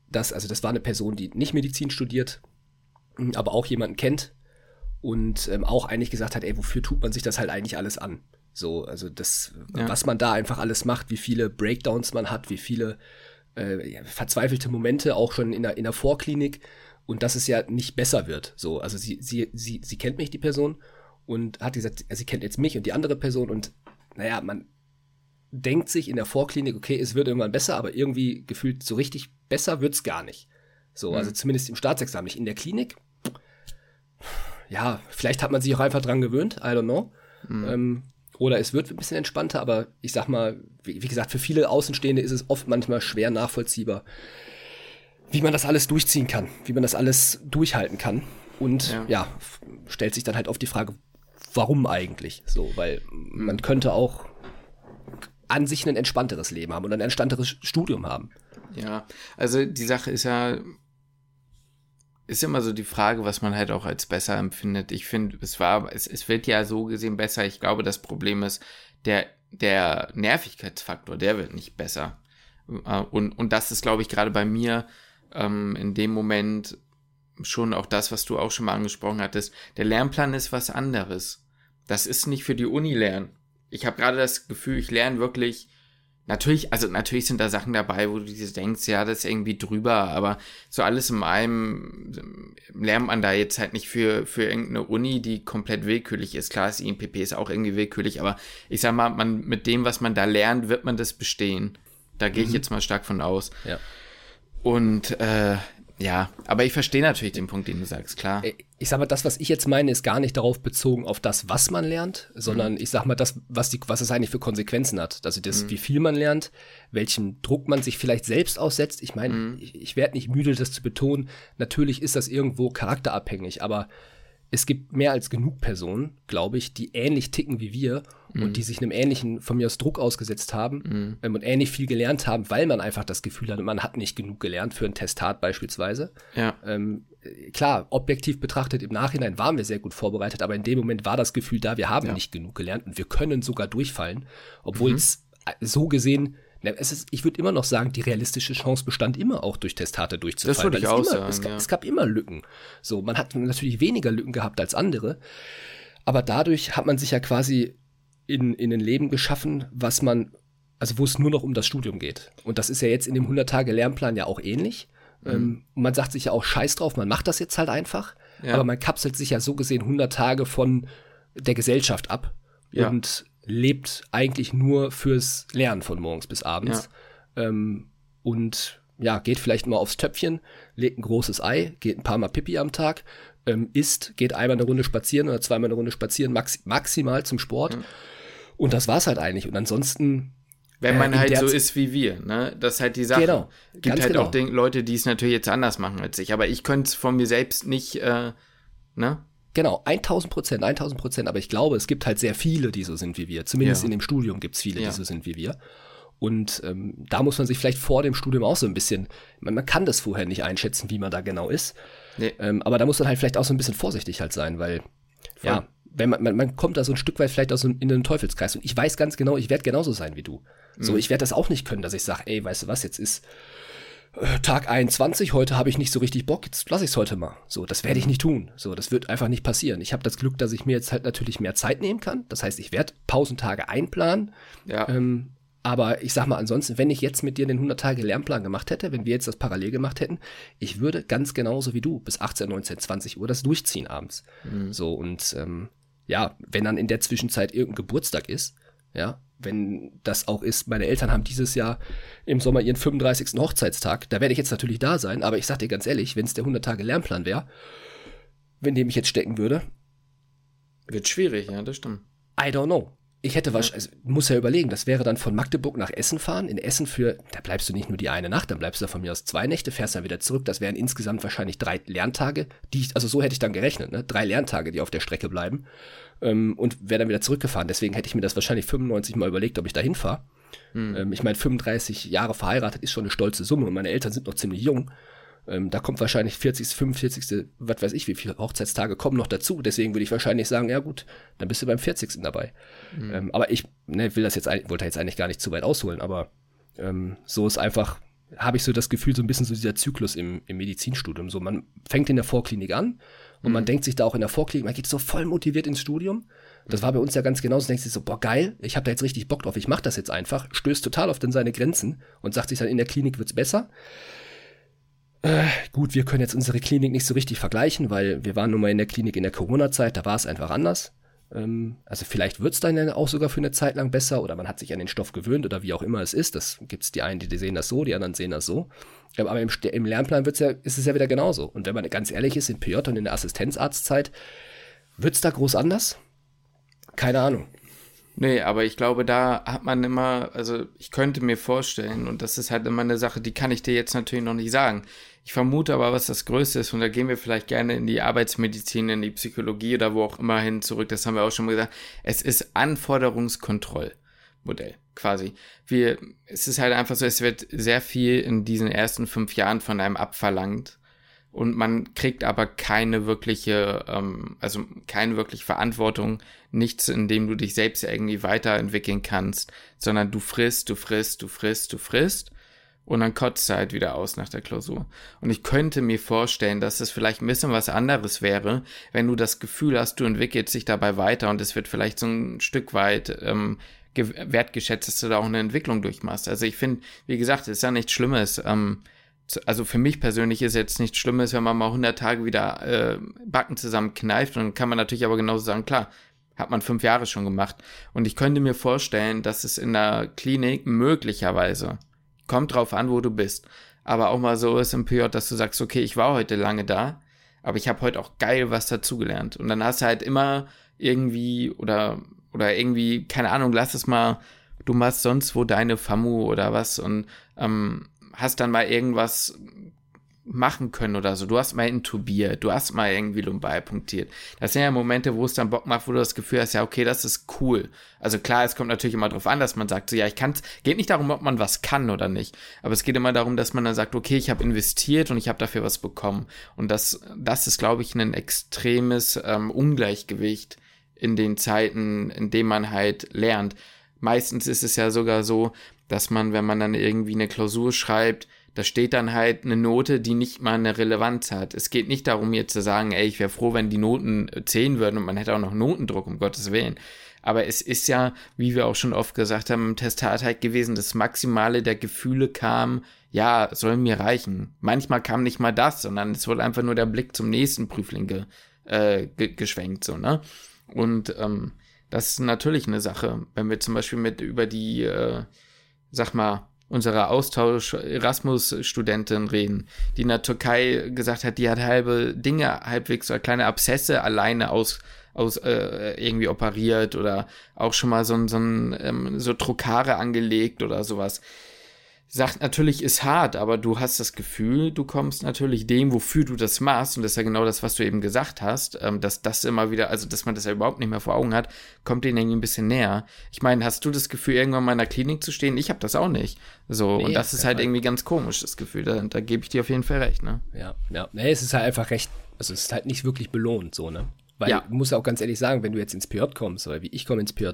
dass, also das war eine Person, die nicht Medizin studiert, aber auch jemanden kennt und ähm, auch eigentlich gesagt hat, ey, wofür tut man sich das halt eigentlich alles an? So, also das, ja. was man da einfach alles macht, wie viele Breakdowns man hat, wie viele äh, verzweifelte Momente auch schon in der, in der Vorklinik und dass es ja nicht besser wird. So, also sie, sie, sie, sie kennt mich, die Person, und hat gesagt, sie kennt jetzt mich und die andere Person und naja, man denkt sich in der Vorklinik, okay, es wird irgendwann besser, aber irgendwie gefühlt so richtig besser wird's gar nicht. So, mhm. also zumindest im Staatsexamen nicht. In der Klinik, ja, vielleicht hat man sich auch einfach dran gewöhnt, I don't know. Mhm. Ähm, oder es wird ein bisschen entspannter, aber ich sag mal, wie, wie, gesagt, für viele Außenstehende ist es oft manchmal schwer nachvollziehbar, wie man das alles durchziehen kann, wie man das alles durchhalten kann. Und ja, ja stellt sich dann halt auf die Frage, warum eigentlich so? Weil mhm. man könnte auch an sich ein entspannteres Leben haben und ein entspannteres Studium haben. Ja, also die Sache ist ja, ist immer so die Frage, was man halt auch als besser empfindet. Ich finde, es war, es, es wird ja so gesehen besser. Ich glaube, das Problem ist, der, der Nervigkeitsfaktor, der wird nicht besser. Äh, und, und das ist, glaube ich, gerade bei mir ähm, in dem Moment schon auch das, was du auch schon mal angesprochen hattest. Der Lernplan ist was anderes. Das ist nicht für die Uni lernen. Ich habe gerade das Gefühl, ich lerne wirklich Natürlich, also natürlich sind da Sachen dabei, wo du dir denkst, ja, das ist irgendwie drüber, aber so alles in allem ähm, lernt man da jetzt halt nicht für, für irgendeine Uni, die komplett willkürlich ist. Klar, das INPP ist auch irgendwie willkürlich, aber ich sag mal, man, mit dem, was man da lernt, wird man das bestehen. Da gehe ich mhm. jetzt mal stark von aus. Ja. Und äh, ja, aber ich verstehe natürlich den Punkt, den du sagst, klar. Äh, ich sag mal, das, was ich jetzt meine, ist gar nicht darauf bezogen auf das, was man lernt, sondern mhm. ich sag mal, das, was, die, was es eigentlich für Konsequenzen hat. Also das, mhm. wie viel man lernt, welchen Druck man sich vielleicht selbst aussetzt. Ich meine, mhm. ich, ich werde nicht müde, das zu betonen. Natürlich ist das irgendwo charakterabhängig, aber es gibt mehr als genug Personen, glaube ich, die ähnlich ticken wie wir mhm. und die sich einem ähnlichen, von mir aus Druck ausgesetzt haben mhm. ähm, und ähnlich viel gelernt haben, weil man einfach das Gefühl hat, man hat nicht genug gelernt für ein Testat beispielsweise. Ja. Ähm, klar, objektiv betrachtet im Nachhinein waren wir sehr gut vorbereitet, aber in dem Moment war das Gefühl da, wir haben ja. nicht genug gelernt und wir können sogar durchfallen, obwohl mhm. es so gesehen es ist, ich würde immer noch sagen, die realistische Chance bestand immer auch durch Testate durchzufallen. Das würde ich auch immer, sagen. Es, ja. es, gab immer Lücken. So, man hat natürlich weniger Lücken gehabt als andere, aber dadurch hat man sich ja quasi in, in ein Leben geschaffen, was man, also wo es nur noch um das Studium geht. Und das ist ja jetzt in dem 100-Tage-Lernplan ja auch ähnlich. Mhm. Ähm, man sagt sich ja auch Scheiß drauf, man macht das jetzt halt einfach. Ja. Aber man kapselt sich ja so gesehen 100 Tage von der Gesellschaft ab. Ja. Und lebt eigentlich nur fürs Lernen von morgens bis abends. Ja. Ähm, und ja, geht vielleicht mal aufs Töpfchen, legt ein großes Ei, geht ein paar Mal Pipi am Tag, ähm, isst, geht einmal eine Runde spazieren oder zweimal eine Runde spazieren, max maximal zum Sport. Und das war's halt eigentlich. Und ansonsten. Wenn man äh, halt so ist wie wir, ne? Das ist halt die Sache. Genau. Gibt halt genau. auch den, Leute, die es natürlich jetzt anders machen als ich. Aber ich könnte es von mir selbst nicht, äh, ne? Genau, 1000 Prozent, 1000 Prozent. Aber ich glaube, es gibt halt sehr viele, die so sind wie wir. Zumindest ja. in dem Studium gibt es viele, ja. die so sind wie wir. Und ähm, da muss man sich vielleicht vor dem Studium auch so ein bisschen, man, man kann das vorher nicht einschätzen, wie man da genau ist. Nee. Ähm, aber da muss man halt vielleicht auch so ein bisschen vorsichtig halt sein, weil, Voll. ja, wenn man, man, man kommt da so ein Stück weit vielleicht aus so in den Teufelskreis. Und ich weiß ganz genau, ich werde genauso sein wie du. Mhm. So, ich werde das auch nicht können, dass ich sage, ey, weißt du was, jetzt ist Tag 21, heute habe ich nicht so richtig Bock, jetzt lasse ich es heute mal. So, das werde ich mhm. nicht tun. So, das wird einfach nicht passieren. Ich habe das Glück, dass ich mir jetzt halt natürlich mehr Zeit nehmen kann. Das heißt, ich werde Pausentage einplanen. Ja. Ähm, aber ich sag mal, ansonsten, wenn ich jetzt mit dir den 100-Tage-Lernplan gemacht hätte, wenn wir jetzt das parallel gemacht hätten, ich würde ganz genauso wie du bis 18, 19, 20 Uhr das durchziehen abends. Mhm. So, und ähm, ja, wenn dann in der Zwischenzeit irgendein Geburtstag ist, ja, wenn das auch ist, meine Eltern haben dieses Jahr im Sommer ihren 35. Hochzeitstag. Da werde ich jetzt natürlich da sein, aber ich sag dir ganz ehrlich, wenn es der 100 Tage Lernplan wäre, wenn dem ich jetzt stecken würde. Wird schwierig, ja, das stimmt. I don't know. Ich hätte was, also, muss ja überlegen, das wäre dann von Magdeburg nach Essen fahren. In Essen für, da bleibst du nicht nur die eine Nacht, dann bleibst du da von mir aus zwei Nächte, fährst dann wieder zurück. Das wären insgesamt wahrscheinlich drei Lerntage, die ich, also so hätte ich dann gerechnet, ne? Drei Lerntage, die auf der Strecke bleiben ähm, und wäre dann wieder zurückgefahren. Deswegen hätte ich mir das wahrscheinlich 95 Mal überlegt, ob ich da hinfahre. Mhm. Ähm, ich meine, 35 Jahre verheiratet ist schon eine stolze Summe und meine Eltern sind noch ziemlich jung. Ähm, da kommt wahrscheinlich 40., 45., was weiß ich, wie viele Hochzeitstage kommen noch dazu. Deswegen würde ich wahrscheinlich sagen, ja gut, dann bist du beim 40. dabei. Mhm. Ähm, aber ich ne, will das jetzt, wollte jetzt eigentlich gar nicht zu weit ausholen, aber ähm, so ist einfach, habe ich so das Gefühl, so ein bisschen so dieser Zyklus im, im Medizinstudium. So, man fängt in der Vorklinik an und mhm. man denkt sich da auch in der Vorklinik, man geht so voll motiviert ins Studium. Das war bei uns ja ganz genauso. Denkt sich so, boah, geil, ich habe da jetzt richtig Bock drauf, ich mache das jetzt einfach, stößt total oft in seine Grenzen und sagt sich dann, in der Klinik wird's besser. Äh, gut, wir können jetzt unsere Klinik nicht so richtig vergleichen, weil wir waren nun mal in der Klinik in der Corona-Zeit, da war es einfach anders. Ähm, also vielleicht wird's dann auch sogar für eine Zeit lang besser oder man hat sich an den Stoff gewöhnt oder wie auch immer es ist. Das gibt's die einen, die sehen das so, die anderen sehen das so. Aber im, im Lernplan wird's ja, ist es ja wieder genauso. Und wenn man ganz ehrlich ist, in PJ und in der Assistenzarztzeit, wird's da groß anders? Keine Ahnung. Nee, aber ich glaube, da hat man immer, also ich könnte mir vorstellen, und das ist halt immer eine Sache, die kann ich dir jetzt natürlich noch nicht sagen. Ich vermute aber, was das Größte ist, und da gehen wir vielleicht gerne in die Arbeitsmedizin, in die Psychologie oder wo auch immer hin zurück, das haben wir auch schon mal gesagt. Es ist Anforderungskontrollmodell, quasi. Wir, es ist halt einfach so, es wird sehr viel in diesen ersten fünf Jahren von einem abverlangt und man kriegt aber keine wirkliche, ähm, also keine wirkliche Verantwortung, nichts, in dem du dich selbst irgendwie weiterentwickeln kannst, sondern du frisst, du frisst, du frisst, du frisst und dann kotzt du halt wieder aus nach der Klausur. Und ich könnte mir vorstellen, dass es vielleicht ein bisschen was anderes wäre, wenn du das Gefühl hast, du entwickelst dich dabei weiter und es wird vielleicht so ein Stück weit ähm, wertgeschätzt, dass du da auch eine Entwicklung durchmachst. Also ich finde, wie gesagt, es ist ja nichts Schlimmes. Ähm, also für mich persönlich ist jetzt nichts Schlimmes, wenn man mal 100 Tage wieder äh, Backen zusammen kneift. Und dann kann man natürlich aber genauso sagen, klar, hat man fünf Jahre schon gemacht. Und ich könnte mir vorstellen, dass es in der Klinik möglicherweise, kommt drauf an, wo du bist, aber auch mal so ist im PJ, dass du sagst, okay, ich war heute lange da, aber ich habe heute auch geil was dazugelernt. Und dann hast du halt immer irgendwie oder oder irgendwie, keine Ahnung, lass es mal, du machst sonst wo deine FAMU oder was und ähm, hast dann mal irgendwas machen können oder so. Du hast mal intubiert, du hast mal irgendwie lumbar punktiert. Das sind ja Momente, wo es dann Bock macht, wo du das Gefühl hast, ja, okay, das ist cool. Also klar, es kommt natürlich immer darauf an, dass man sagt, so ja, ich kann geht nicht darum, ob man was kann oder nicht, aber es geht immer darum, dass man dann sagt, okay, ich habe investiert und ich habe dafür was bekommen. Und das, das ist, glaube ich, ein extremes ähm, Ungleichgewicht in den Zeiten, in denen man halt lernt. Meistens ist es ja sogar so, dass man, wenn man dann irgendwie eine Klausur schreibt, da steht dann halt eine Note, die nicht mal eine Relevanz hat. Es geht nicht darum, jetzt zu sagen, ey, ich wäre froh, wenn die Noten 10 würden und man hätte auch noch Notendruck, um Gottes Willen. Aber es ist ja, wie wir auch schon oft gesagt haben, im Testat halt gewesen, das Maximale der Gefühle kam, ja, soll mir reichen. Manchmal kam nicht mal das, sondern es wurde einfach nur der Blick zum nächsten Prüfling ge, äh, ge geschwenkt, so, ne? Und ähm, das ist natürlich eine Sache, wenn wir zum Beispiel mit über die, äh, sag mal, unsere Austausch Erasmus-Studentin reden, die in der Türkei gesagt hat, die hat halbe Dinge halbwegs oder kleine Abszesse alleine aus aus äh, irgendwie operiert oder auch schon mal so, so, ähm, so Trokare angelegt oder sowas sagt natürlich, ist hart, aber du hast das Gefühl, du kommst natürlich dem, wofür du das machst, und das ist ja genau das, was du eben gesagt hast, ähm, dass das immer wieder, also dass man das ja überhaupt nicht mehr vor Augen hat, kommt denen irgendwie ein bisschen näher. Ich meine, hast du das Gefühl, irgendwann mal in der Klinik zu stehen? Ich habe das auch nicht. So, nee, und das ist halt irgendwie ganz komisch, das Gefühl. Da, da gebe ich dir auf jeden Fall recht, ne? Ja, ja. Nee, es ist halt einfach recht, also es ist halt nicht wirklich belohnt, so, ne? Weil, ja. ich muss auch ganz ehrlich sagen, wenn du jetzt ins PJ kommst, oder wie ich komme ins PJ,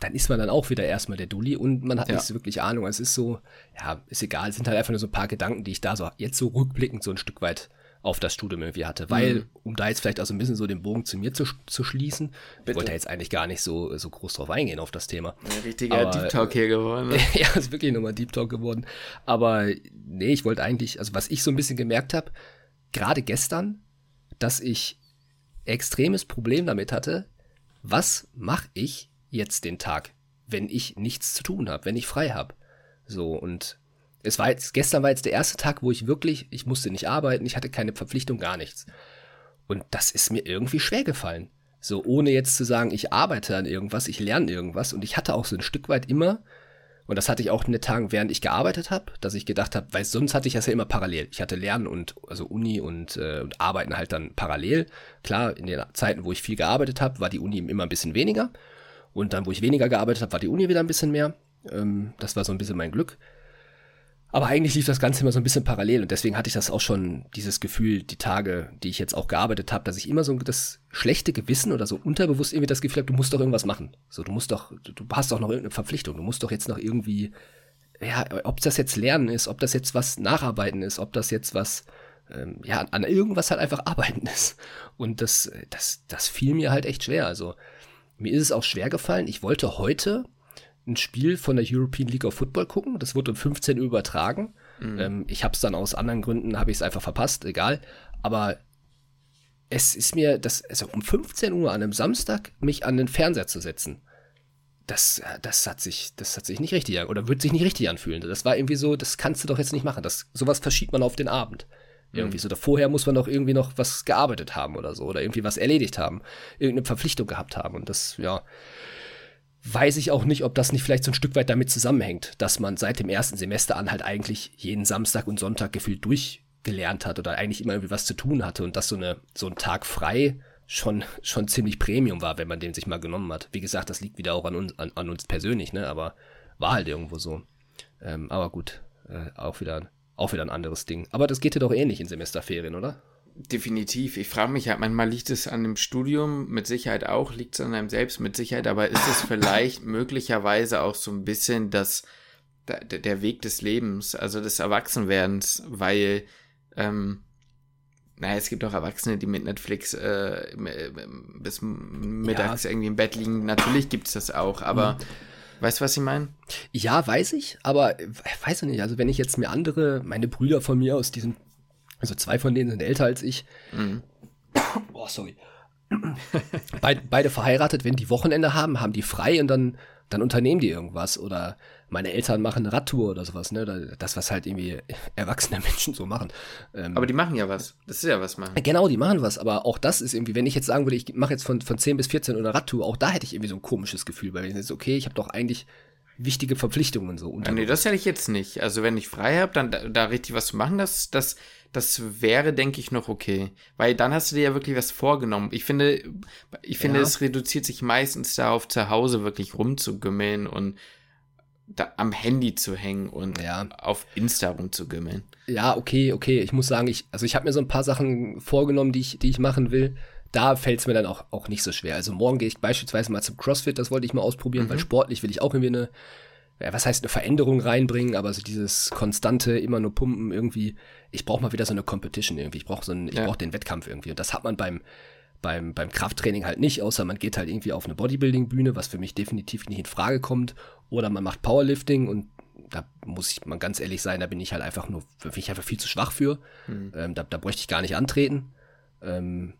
dann ist man dann auch wieder erstmal der Dulli und man hat ja. nicht so wirklich Ahnung. Es ist so, ja, ist egal. Es sind halt einfach nur so ein paar Gedanken, die ich da so jetzt so rückblickend so ein Stück weit auf das Studium irgendwie hatte. Weil, mhm. um da jetzt vielleicht auch so ein bisschen so den Bogen zu mir zu, zu schließen, Bitte. wollte jetzt eigentlich gar nicht so, so groß drauf eingehen auf das Thema. Ein richtiger Aber, Deep Talk hier geworden. Ne? ja, ist wirklich nochmal Deep Talk geworden. Aber nee, ich wollte eigentlich, also was ich so ein bisschen gemerkt habe, gerade gestern, dass ich extremes Problem damit hatte, was mache ich, jetzt den Tag, wenn ich nichts zu tun habe, wenn ich frei habe. So, und es war jetzt, gestern war jetzt der erste Tag, wo ich wirklich, ich musste nicht arbeiten, ich hatte keine Verpflichtung, gar nichts. Und das ist mir irgendwie schwer gefallen. So, ohne jetzt zu sagen, ich arbeite an irgendwas, ich lerne irgendwas. Und ich hatte auch so ein Stück weit immer, und das hatte ich auch in den Tagen, während ich gearbeitet habe, dass ich gedacht habe, weil sonst hatte ich das ja immer parallel. Ich hatte Lernen und also Uni und, äh, und Arbeiten halt dann parallel. Klar, in den Zeiten, wo ich viel gearbeitet habe, war die Uni immer ein bisschen weniger. Und dann, wo ich weniger gearbeitet habe, war die Uni wieder ein bisschen mehr. Ähm, das war so ein bisschen mein Glück. Aber eigentlich lief das Ganze immer so ein bisschen parallel und deswegen hatte ich das auch schon, dieses Gefühl, die Tage, die ich jetzt auch gearbeitet habe, dass ich immer so das schlechte Gewissen oder so unterbewusst irgendwie das Gefühl habe, du musst doch irgendwas machen. So, du musst doch, du hast doch noch irgendeine Verpflichtung, du musst doch jetzt noch irgendwie, ja, ob das jetzt Lernen ist, ob das jetzt was Nacharbeiten ist, ob das jetzt was, ähm, ja, an irgendwas halt einfach arbeiten ist. Und das, das, das fiel mir halt echt schwer. Also, mir ist es auch schwer gefallen. Ich wollte heute ein Spiel von der European League of Football gucken. Das wurde um 15 Uhr übertragen. Mhm. Ähm, ich habe es dann aus anderen Gründen, habe ich es einfach verpasst, egal. Aber es ist mir, das, also um 15 Uhr an einem Samstag mich an den Fernseher zu setzen, das, das hat sich, das hat sich nicht richtig oder wird sich nicht richtig anfühlen. Das war irgendwie so, das kannst du doch jetzt nicht machen. Das, sowas verschiebt man auf den Abend. Irgendwie mhm. so. Vorher muss man doch irgendwie noch was gearbeitet haben oder so. Oder irgendwie was erledigt haben. Irgendeine Verpflichtung gehabt haben. Und das, ja. weiß ich auch nicht, ob das nicht vielleicht so ein Stück weit damit zusammenhängt, dass man seit dem ersten Semester an halt eigentlich jeden Samstag und Sonntag gefühlt durchgelernt hat oder eigentlich immer irgendwie was zu tun hatte und dass so, eine, so ein Tag frei schon, schon ziemlich Premium war, wenn man den sich mal genommen hat. Wie gesagt, das liegt wieder auch an uns, an, an uns persönlich, ne? aber war halt irgendwo so. Ähm, aber gut, äh, auch, wieder, auch wieder ein anderes Ding. Aber das geht dir doch ähnlich in Semesterferien, oder? Definitiv. Ich frage mich halt, manchmal liegt es an dem Studium, mit Sicherheit auch, liegt es an einem selbst, mit Sicherheit, aber ist es vielleicht möglicherweise auch so ein bisschen das, der, Weg des Lebens, also des Erwachsenwerdens, weil, ähm, naja, es gibt auch Erwachsene, die mit Netflix äh, bis mittags ja. irgendwie im Bett liegen. Natürlich gibt es das auch, aber mhm. Weißt du, was ich meine? Ja, weiß ich, aber weiß ich nicht. Also wenn ich jetzt mir andere, meine Brüder von mir aus diesem also zwei von denen sind älter als ich. Mhm. Oh, sorry. beide, beide verheiratet, wenn die Wochenende haben, haben die frei und dann, dann unternehmen die irgendwas. Oder meine Eltern machen eine Radtour oder sowas, ne? Das, was halt irgendwie erwachsene Menschen so machen. Ähm, aber die machen ja was. Das ist ja was machen. Genau, die machen was. Aber auch das ist irgendwie, wenn ich jetzt sagen würde, ich mache jetzt von, von 10 bis 14 eine Radtour, auch da hätte ich irgendwie so ein komisches Gefühl, weil ich jetzt, okay, ich habe doch eigentlich wichtige Verpflichtungen so. Unter nee, das hätte ich jetzt nicht. Also wenn ich frei habe, dann da, da, richtig was zu machen, das, das, das wäre, denke ich, noch okay. Weil dann hast du dir ja wirklich was vorgenommen. Ich finde, ich finde, ja. es reduziert sich meistens darauf, zu Hause wirklich rumzugümmeln und am Handy zu hängen und ja. auf Insta rumzugümmeln. Ja, okay, okay. Ich muss sagen, ich, also ich habe mir so ein paar Sachen vorgenommen, die ich, die ich machen will. Da fällt es mir dann auch, auch nicht so schwer. Also morgen gehe ich beispielsweise mal zum CrossFit, das wollte ich mal ausprobieren, mhm. weil sportlich will ich auch irgendwie eine, ja, was heißt eine Veränderung reinbringen, aber so dieses konstante, immer nur pumpen irgendwie, ich brauche mal wieder so eine Competition irgendwie, ich brauche so einen, ich ja. brauche den Wettkampf irgendwie und das hat man beim beim, beim Krafttraining halt nicht, außer man geht halt irgendwie auf eine Bodybuilding-Bühne, was für mich definitiv nicht in Frage kommt, oder man macht Powerlifting und da muss ich mal ganz ehrlich sein, da bin ich halt einfach nur, bin ich einfach viel zu schwach für. Mhm. Ähm, da, da bräuchte ich gar nicht antreten. Ähm,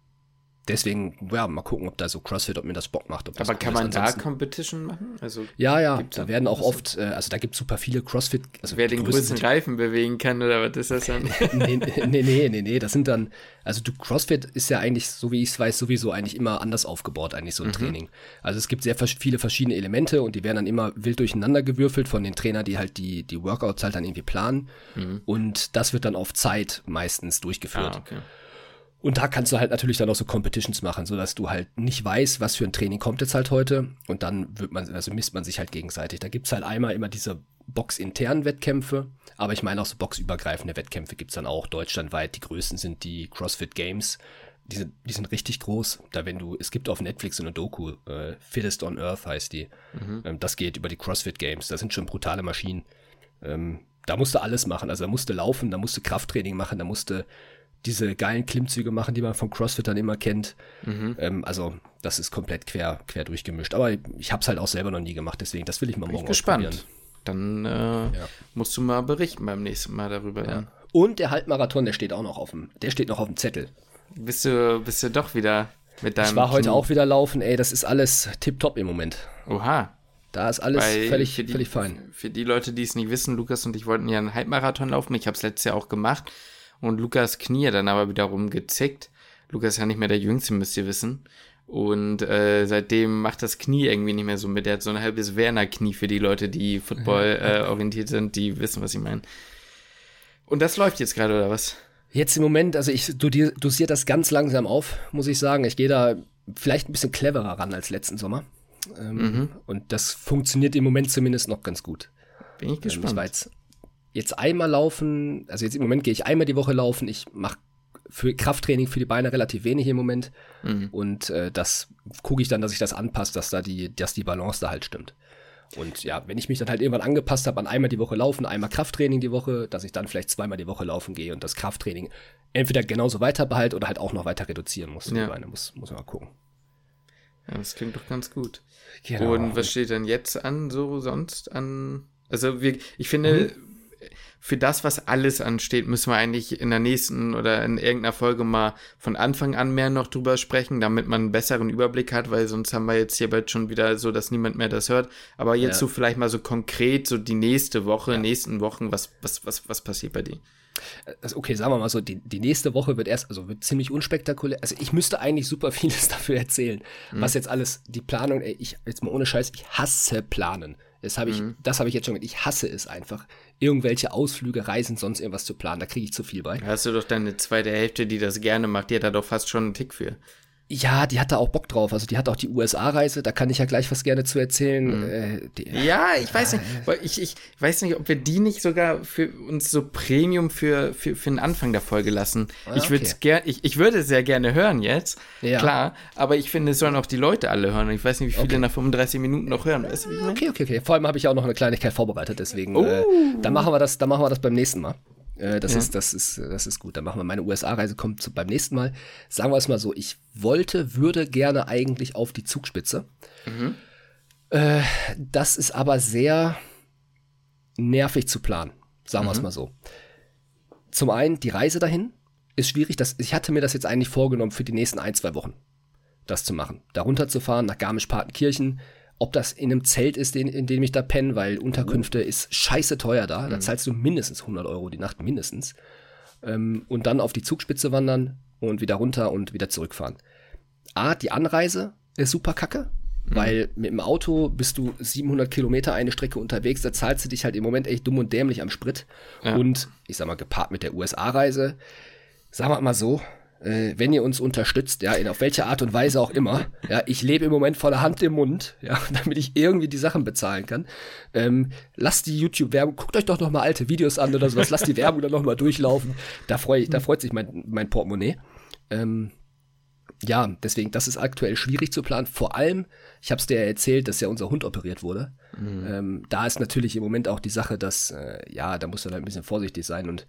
deswegen, ja, mal gucken, ob da so CrossFit, ob mir das Bock macht. Aber kann man da Competition machen? Also ja, ja, da werden auch oft, äh, also da gibt es super viele CrossFit. Also Wer den größten Reifen bewegen kann, oder was ist das dann? nee, nee, nee, nee, nee, das sind dann, also du, CrossFit ist ja eigentlich, so wie ich es weiß, sowieso eigentlich immer anders aufgebaut, eigentlich so ein mhm. Training. Also es gibt sehr viele verschiedene Elemente und die werden dann immer wild durcheinander gewürfelt von den Trainern, die halt die, die Workouts halt dann irgendwie planen. Mhm. Und das wird dann auf Zeit meistens durchgeführt. Ah, okay. Und da kannst du halt natürlich dann auch so Competitions machen, so dass du halt nicht weißt, was für ein Training kommt jetzt halt heute. Und dann wird man, also misst man sich halt gegenseitig. Da gibt's halt einmal immer diese boxinternen Wettkämpfe, aber ich meine auch so boxübergreifende Wettkämpfe gibt's dann auch deutschlandweit. Die größten sind die CrossFit Games. Die sind, die sind richtig groß. Da wenn du, es gibt auf Netflix so eine Doku, äh, Fittest on Earth heißt die. Mhm. Ähm, das geht über die CrossFit Games. Das sind schon brutale Maschinen. Ähm, da musst du alles machen. Also da musst du laufen, da musst du Krafttraining machen, da musst du diese geilen Klimmzüge machen, die man vom CrossFit dann immer kennt. Mhm. Ähm, also das ist komplett quer, quer durchgemischt. Aber ich habe es halt auch selber noch nie gemacht, deswegen das will ich mal morgen Bin gespannt. Dann äh, ja. musst du mal berichten beim nächsten Mal darüber. Ja. Und der Halbmarathon, der steht auch noch auf dem, der steht noch auf dem Zettel. Bist du, bist du doch wieder mit deinem. Ich war heute Knie. auch wieder laufen, ey, das ist alles tipptopp im Moment. Oha. Da ist alles Weil völlig, die, völlig fein. Für die Leute, die es nicht wissen, Lukas und ich wollten ja einen Halbmarathon laufen. Ich habe es letztes Jahr auch gemacht und Lukas Knie hat dann aber wiederum gezickt. Lukas ist ja nicht mehr der Jüngste, müsst ihr wissen. Und äh, seitdem macht das Knie irgendwie nicht mehr so mit. Der hat so ein halbes Werner-Knie für die Leute, die Football äh, orientiert sind, die wissen, was ich meine. Und das läuft jetzt gerade, oder was? Jetzt im Moment, also ich dosiere das ganz langsam auf, muss ich sagen. Ich gehe da vielleicht ein bisschen cleverer ran als letzten Sommer. Ähm, mhm. Und das funktioniert im Moment zumindest noch ganz gut. Bin ich gespannt. Ähm, ich war jetzt jetzt einmal laufen, also jetzt im Moment gehe ich einmal die Woche laufen. Ich mache für Krafttraining für die Beine relativ wenig im Moment. Mhm. Und äh, das gucke ich dann, dass ich das anpasse, dass da die, dass die Balance da halt stimmt. Und ja, wenn ich mich dann halt irgendwann angepasst habe an einmal die Woche laufen, einmal Krafttraining die Woche, dass ich dann vielleicht zweimal die Woche laufen gehe und das Krafttraining entweder genauso weiter behalte oder halt auch noch weiter reduzieren muss. Ja. Die Beine muss, muss man mal gucken. Ja, das klingt doch ganz gut. Genau. Und was steht denn jetzt an, so sonst an? Also wir, ich finde, mhm für das, was alles ansteht, müssen wir eigentlich in der nächsten oder in irgendeiner Folge mal von Anfang an mehr noch drüber sprechen, damit man einen besseren Überblick hat, weil sonst haben wir jetzt hier bald schon wieder so, dass niemand mehr das hört. Aber jetzt ja. so vielleicht mal so konkret, so die nächste Woche, ja. nächsten Wochen, was, was, was, was passiert bei dir? Also okay, sagen wir mal so, die, die nächste Woche wird erst, also wird ziemlich unspektakulär. Also ich müsste eigentlich super vieles dafür erzählen, mhm. was jetzt alles, die Planung, ey, ich, jetzt mal ohne Scheiß, ich hasse Planen. Das habe ich, mhm. das habe ich jetzt schon gesagt. Ich hasse es einfach, irgendwelche Ausflüge, Reisen, sonst irgendwas zu planen. Da kriege ich zu viel bei. Hast du doch deine zweite Hälfte, die das gerne macht, die hat da doch fast schon einen Tick für. Ja, die hat da auch Bock drauf. Also die hat auch die USA-Reise, da kann ich ja gleich was gerne zu erzählen. Mhm. Äh, die, ja, ich weiß nicht, weil ich, ich weiß nicht, ob wir die nicht sogar für uns so Premium für, für, für den Anfang der Folge lassen. Ah, ich würde es gerne, ich, ich würde sehr gerne hören jetzt, ja. klar, aber ich finde, es sollen auch die Leute alle hören. Ich weiß nicht, wie viele okay. nach 35 Minuten noch hören. Weißt du, okay, okay, okay. Vor allem habe ich auch noch eine Kleinigkeit vorbereitet, deswegen, oh. äh, dann machen wir das, dann machen wir das beim nächsten Mal. Äh, das, ja. ist, das, ist, das ist gut. Dann machen wir meine USA-Reise, kommt zu, beim nächsten Mal. Sagen wir es mal so, ich wollte, würde gerne eigentlich auf die Zugspitze. Mhm. Äh, das ist aber sehr nervig zu planen, sagen wir es mhm. mal so. Zum einen, die Reise dahin ist schwierig. Das, ich hatte mir das jetzt eigentlich vorgenommen für die nächsten ein, zwei Wochen, das zu machen. Da runterzufahren nach Garmisch-Partenkirchen, ob das in einem Zelt ist, in, in dem ich da penne, weil Unterkünfte oh. ist scheiße teuer da. Da mhm. zahlst du mindestens 100 Euro die Nacht, mindestens. Ähm, und dann auf die Zugspitze wandern und wieder runter und wieder zurückfahren. A, die Anreise ist super kacke, mhm. weil mit dem Auto bist du 700 Kilometer eine Strecke unterwegs, da zahlst du dich halt im Moment echt dumm und dämlich am Sprit. Ja. Und ich sag mal, gepaart mit der USA-Reise, sagen wir mal so, äh, wenn ihr uns unterstützt, ja, in auf welche Art und Weise auch immer, ja, ich lebe im Moment voller Hand im Mund, ja, damit ich irgendwie die Sachen bezahlen kann. Ähm, lasst die YouTube-Werbung, guckt euch doch noch mal alte Videos an oder sowas, lasst die Werbung dann noch mal durchlaufen. Da freu ich, da freut sich mein, mein Portemonnaie. Ähm, ja, deswegen, das ist aktuell schwierig zu planen. Vor allem, ich habe es dir ja erzählt, dass ja unser Hund operiert wurde. Mhm. Ähm, da ist natürlich im Moment auch die Sache, dass, äh, ja, da muss man halt ein bisschen vorsichtig sein und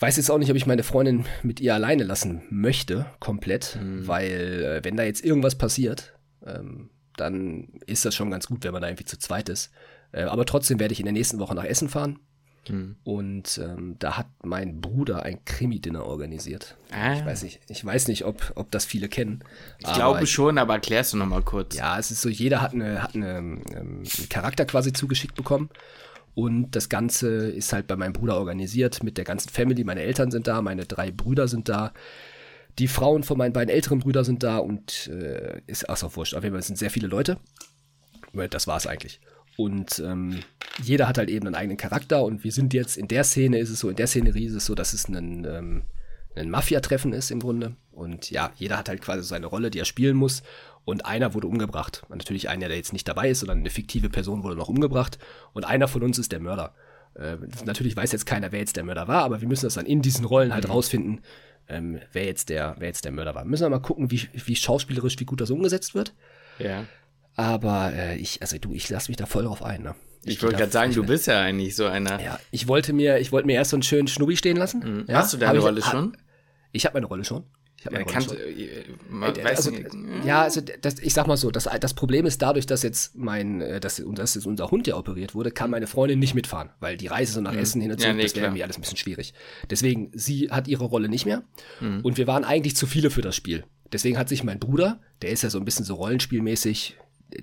weiß jetzt auch nicht, ob ich meine Freundin mit ihr alleine lassen möchte, komplett, mhm. weil äh, wenn da jetzt irgendwas passiert, ähm, dann ist das schon ganz gut, wenn man da irgendwie zu zweit ist. Äh, aber trotzdem werde ich in der nächsten Woche nach Essen fahren. Mhm. Und ähm, da hat mein Bruder ein Krimi-Dinner organisiert. Ah. Ich weiß nicht, ich weiß nicht, ob, ob das viele kennen. Ich glaube schon, aber erklärst du noch mal kurz. Ja, es ist so, jeder hat, eine, hat eine, ähm, einen Charakter quasi zugeschickt bekommen. Und das Ganze ist halt bei meinem Bruder organisiert mit der ganzen Family. Meine Eltern sind da, meine drei Brüder sind da. Die Frauen von meinen beiden älteren Brüdern sind da und äh, ist, ach so, wurscht, auf jeden Fall sind sehr viele Leute. Das war es eigentlich. Und ähm, jeder hat halt eben einen eigenen Charakter und wir sind jetzt in der Szene ist es so, in der Szenerie ist es so, dass es ein, ähm, ein Mafia-Treffen ist im Grunde. Und ja, jeder hat halt quasi seine Rolle, die er spielen muss und einer wurde umgebracht. Natürlich einer, der jetzt nicht dabei ist, sondern eine fiktive Person wurde noch umgebracht und einer von uns ist der Mörder. Äh, natürlich weiß jetzt keiner, wer jetzt der Mörder war, aber wir müssen das dann in diesen Rollen halt mhm. rausfinden, ähm, wer, jetzt der, wer jetzt der Mörder war. Müssen wir mal gucken, wie, wie schauspielerisch, wie gut das umgesetzt wird. Ja. Aber äh, ich, also du, ich lasse mich da voll drauf ein. Ne? Ich, ich wollte gerade sagen, du bist ja eigentlich so einer. Ja, ich wollte mir, ich wollte mir erst so einen schönen Schnubbi stehen lassen. Mhm. Ja? Hast du deine Rolle ich, schon? Ich habe meine Rolle schon. Ich habe ja, kannte, äh, äh, also, ja, also das, ich sag mal so, das, das Problem ist dadurch, dass jetzt mein, äh, dass, dass jetzt unser Hund ja operiert wurde, kann meine Freundin nicht mitfahren, weil die Reise so nach mhm. Essen hin und zurück, ja, nee, das wäre irgendwie alles ein bisschen schwierig. Deswegen, sie hat ihre Rolle nicht mehr mhm. und wir waren eigentlich zu viele für das Spiel. Deswegen hat sich mein Bruder, der ist ja so ein bisschen so rollenspielmäßig,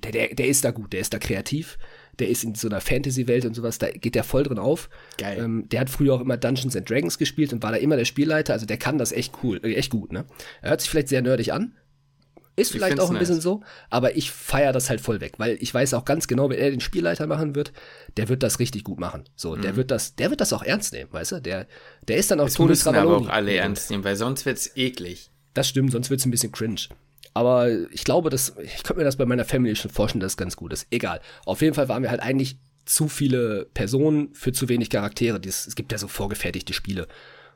der, der, der ist da gut, der ist da kreativ, der ist in so einer Fantasy-Welt und sowas, da geht der voll drin auf. Geil. Ähm, der hat früher auch immer Dungeons and Dragons gespielt und war da immer der Spielleiter, also der kann das echt cool, äh, echt gut, ne? Er hört sich vielleicht sehr nerdig an, ist ich vielleicht auch ein nice. bisschen so, aber ich feiere das halt voll weg, weil ich weiß auch ganz genau, wenn er den Spielleiter machen wird, der wird das richtig gut machen. So, mhm. der wird das, der wird das auch ernst nehmen, weißt du? Der, der ist dann auch Todes müssen aber auch alle ernst nehmen, weil sonst wird's eklig. Das stimmt, sonst wird's ein bisschen cringe. Aber ich glaube, dass, ich könnte mir das bei meiner Family schon vorstellen, dass es ganz gut ist. Egal. Auf jeden Fall waren wir halt eigentlich zu viele Personen für zu wenig Charaktere. Dies, es gibt ja so vorgefertigte Spiele.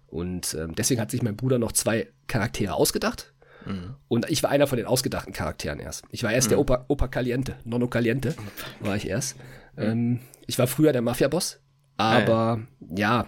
Und ähm, deswegen hat sich mein Bruder noch zwei Charaktere ausgedacht. Mhm. Und ich war einer von den ausgedachten Charakteren erst. Ich war erst mhm. der Opa, Opa Caliente, Nonno Caliente war ich erst. Mhm. Ähm, ich war früher der Mafia-Boss. Aber ah, ja. ja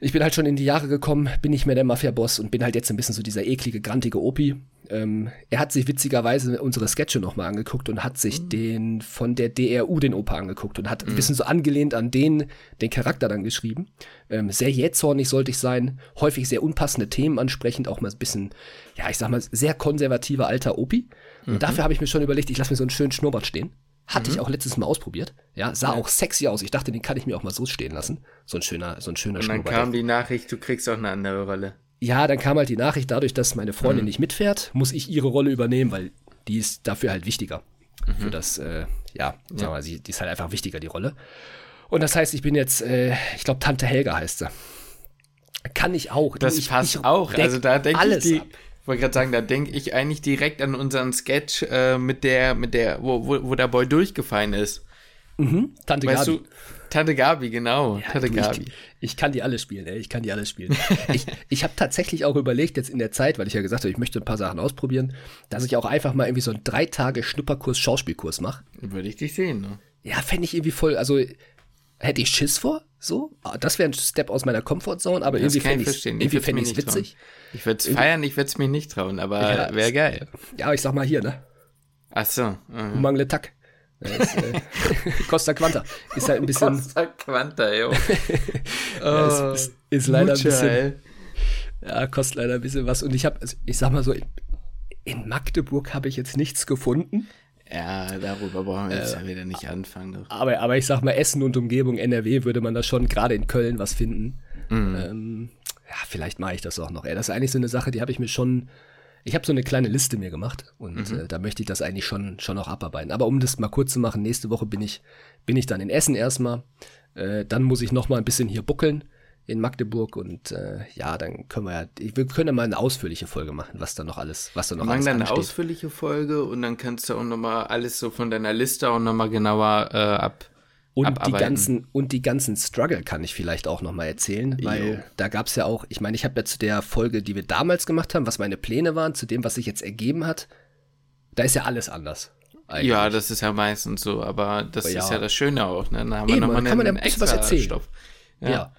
ich bin halt schon in die Jahre gekommen, bin nicht mehr der Mafia-Boss und bin halt jetzt ein bisschen so dieser eklige, grantige Opi. Ähm, er hat sich witzigerweise unsere Sketche nochmal angeguckt und hat sich mhm. den von der DRU den Opa angeguckt und hat mhm. ein bisschen so angelehnt an den, den Charakter dann geschrieben. Ähm, sehr jähzornig sollte ich sein, häufig sehr unpassende Themen ansprechend, auch mal ein bisschen, ja, ich sag mal, sehr konservativer alter Opi. Mhm. Und dafür habe ich mir schon überlegt, ich lasse mir so einen schönen Schnurrbart stehen. Hatte ich auch letztes Mal ausprobiert. Ja, sah auch sexy aus. Ich dachte, den kann ich mir auch mal so stehen lassen. So ein schöner, so ein schöner Und dann kam die Nachricht, du kriegst auch eine andere Rolle. Ja, dann kam halt die Nachricht, dadurch, dass meine Freundin nicht mitfährt, muss ich ihre Rolle übernehmen, weil die ist dafür halt wichtiger. Für das, äh, ja, sagen wir mal, sie, die ist halt einfach wichtiger, die Rolle. Und das heißt, ich bin jetzt, äh, ich glaube, Tante Helga heißt sie. Kann ich auch. Das Du, ich, passt ich auch. Also da denke ich alles die, ab. Ich wollte gerade sagen, da denke ich eigentlich direkt an unseren Sketch äh, mit der, mit der, wo, wo, wo der Boy durchgefallen ist. Tante Weißt Gabi. du? Tante Gabi, genau. Tante Du, Gabi. Ich, ich kann die alle spielen, ey. Ich kann die alle spielen. ich ich habe tatsächlich auch überlegt, jetzt in der Zeit, weil ich ja gesagt habe, ich möchte ein paar Sachen ausprobieren, dass ich auch einfach mal irgendwie so einen drei Tage Schnupperkurs, Schauspielkurs mache. Würde ich dich sehen, ne? Ja, fände ich irgendwie voll, also hätte ich Schiss vor, so. Ah, Das wäre ein Step aus meiner Comfortzone, aber Das irgendwie fände ich würd's fände mir ich witzig. Würde es feiern, ich würde es mir nicht trauen, aber Ja, wäre es- geil. Ja, ich sag mal hier, ne? Ach so. mhm. Mangle Tack. Ist, äh, Costa Quanta. Ist halt ein bisschen, Costa Quanta, jo. ja, ist, ist, ist leider ein Mucha, bisschen, ey. ja, kostet leider ein bisschen was. Und ich habe, ich sag mal so, in Magdeburg habe ich jetzt nichts gefunden. Ja, darüber brauchen wir jetzt ja wieder nicht anfangen. Doch. Aber, aber ich sag mal, Essen und Umgebung, NRW, würde man da schon gerade in Köln was finden. Ähm, ja, vielleicht mache ich das auch noch. Ey, das ist eigentlich so eine Sache, die habe ich mir schon. Ich habe so eine kleine Liste mir gemacht und äh, da möchte ich das eigentlich schon, schon noch abarbeiten. Aber um das mal kurz zu machen, nächste Woche bin ich, bin ich dann in Essen erstmal. Äh, dann muss ich noch mal ein bisschen hier buckeln in Magdeburg und äh, ja, dann können wir ja, wir können ja mal eine ausführliche Folge machen, was da noch alles, was da noch Wir alles dann eine ansteht. ausführliche Folge und dann kannst du auch nochmal alles so von deiner Liste auch nochmal genauer äh, ab. Und die abarbeiten. ganzen, und die ganzen Struggle kann ich vielleicht auch nochmal erzählen, weil Jo. da gab es ja auch, ich meine, ich habe ja zu der Folge, die wir damals gemacht haben, was meine Pläne waren, zu dem, was sich jetzt ergeben hat, da ist ja alles anders. eigentlich. Ja, das ist ja meistens so, aber das Aber ja. ist ja das Schöne auch, ne? Dann haben wir Eben, nochmal dann kann man ja einen bisschen was extra erzählen. Stoff. ja.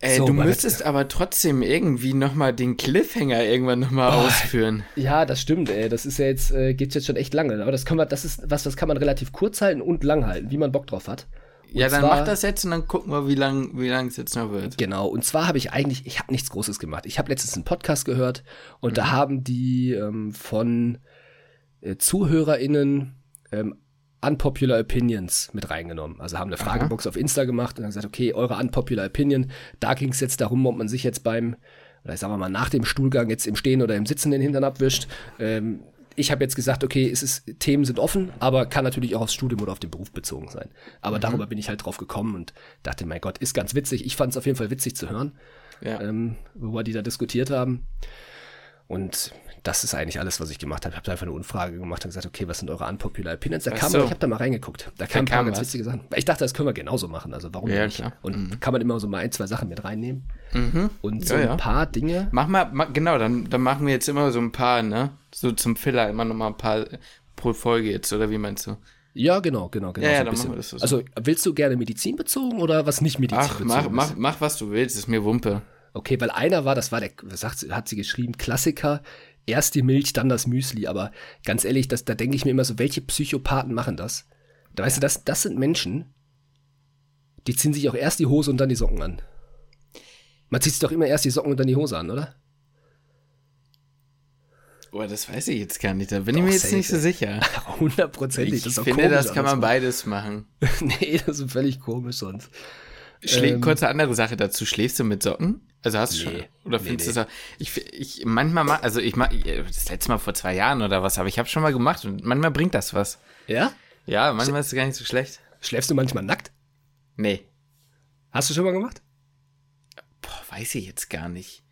Ey, So, du müsstest aber trotzdem irgendwie nochmal den Cliffhanger irgendwann nochmal Oh, ausführen. Ja, das stimmt, ey. Das ist ja jetzt, äh, geht jetzt schon echt lange. Aber das kann man, das ist was, das kann man relativ kurz halten und lang halten, wie man Bock drauf hat. Und ja, dann zwar- mach das jetzt und dann gucken wir, wie lang wie lang es jetzt noch wird. Genau, und zwar habe ich eigentlich, ich habe nichts Großes gemacht. Ich habe letztens einen Podcast gehört und Mhm. da haben die ähm, von äh, ZuhörerInnen ähm, Unpopular Opinions mit reingenommen. Also haben eine Fragebox auf Insta gemacht und dann gesagt, okay, eure Unpopular Opinion, da ging es jetzt darum, ob man sich jetzt beim, oder ich sag mal nach dem Stuhlgang jetzt im Stehen oder im Sitzen den Hintern abwischt. Ähm, ich habe jetzt gesagt, okay, es ist, Themen sind offen, aber kann natürlich auch aufs Studium oder auf den Beruf bezogen sein. Aber darüber bin ich halt drauf gekommen und dachte, mein Gott, ist ganz witzig. Ich fand es auf jeden Fall witzig zu hören Ja. ähm, worüber die da diskutiert haben. Und das ist eigentlich alles, was ich gemacht habe. Ich habe da einfach eine Umfrage gemacht und gesagt, okay, was sind eure unpopular opinions? Da Ach kam, so. ich habe da mal reingeguckt. Da kamen ein paar kam ganz was? witzige Sachen. Ich dachte, das können wir genauso machen. Also warum Ja, nicht? klar. Und kann man immer so mal ein, zwei Sachen mit reinnehmen. Und so Ja, ein ja. paar Dinge. Mach mal, ma, genau, dann, dann machen wir jetzt immer so ein paar, ne? So zum Filler immer nochmal ein paar pro Folge jetzt, oder wie meinst du? Ja, genau, genau, genau. Ja, ja, so das so. Also willst du gerne medizinbezogen oder was nicht Ach, medizinbezogen mach, ist? mach, mach, was du willst, ist mir Wumpe. Okay, weil einer war, das war der, was hat sie geschrieben, Klassiker, erst die Milch, dann das Müsli. Aber ganz ehrlich, das, da denke ich mir immer so, welche Psychopathen machen das? Da weißt du, das, das sind Menschen, die ziehen sich auch erst die Hose und dann die Socken an. Man zieht sich doch immer erst die Socken und dann die Hose an, oder? Oh, das weiß ich jetzt gar nicht, da bin ich Doch, mir jetzt safe, nicht so sicher. Hundertprozentig. Ich finde, das kann man beides machen. nee, das ist völlig komisch sonst. Schlä Ähm. kurze andere Sache dazu, schläfst du mit Socken? Also hast du Nee. schon, oder Nee, findest nee. du das, ich, ich, manchmal, ma- also ich mach, das letzte Mal vor zwei Jahren oder was, aber ich habe schon mal gemacht und manchmal bringt das was. Ja? Ja, manchmal ist es gar nicht so schlecht. Schläfst du manchmal nackt? Nee, Hast du schon mal gemacht? boah, weiß ich jetzt gar nicht.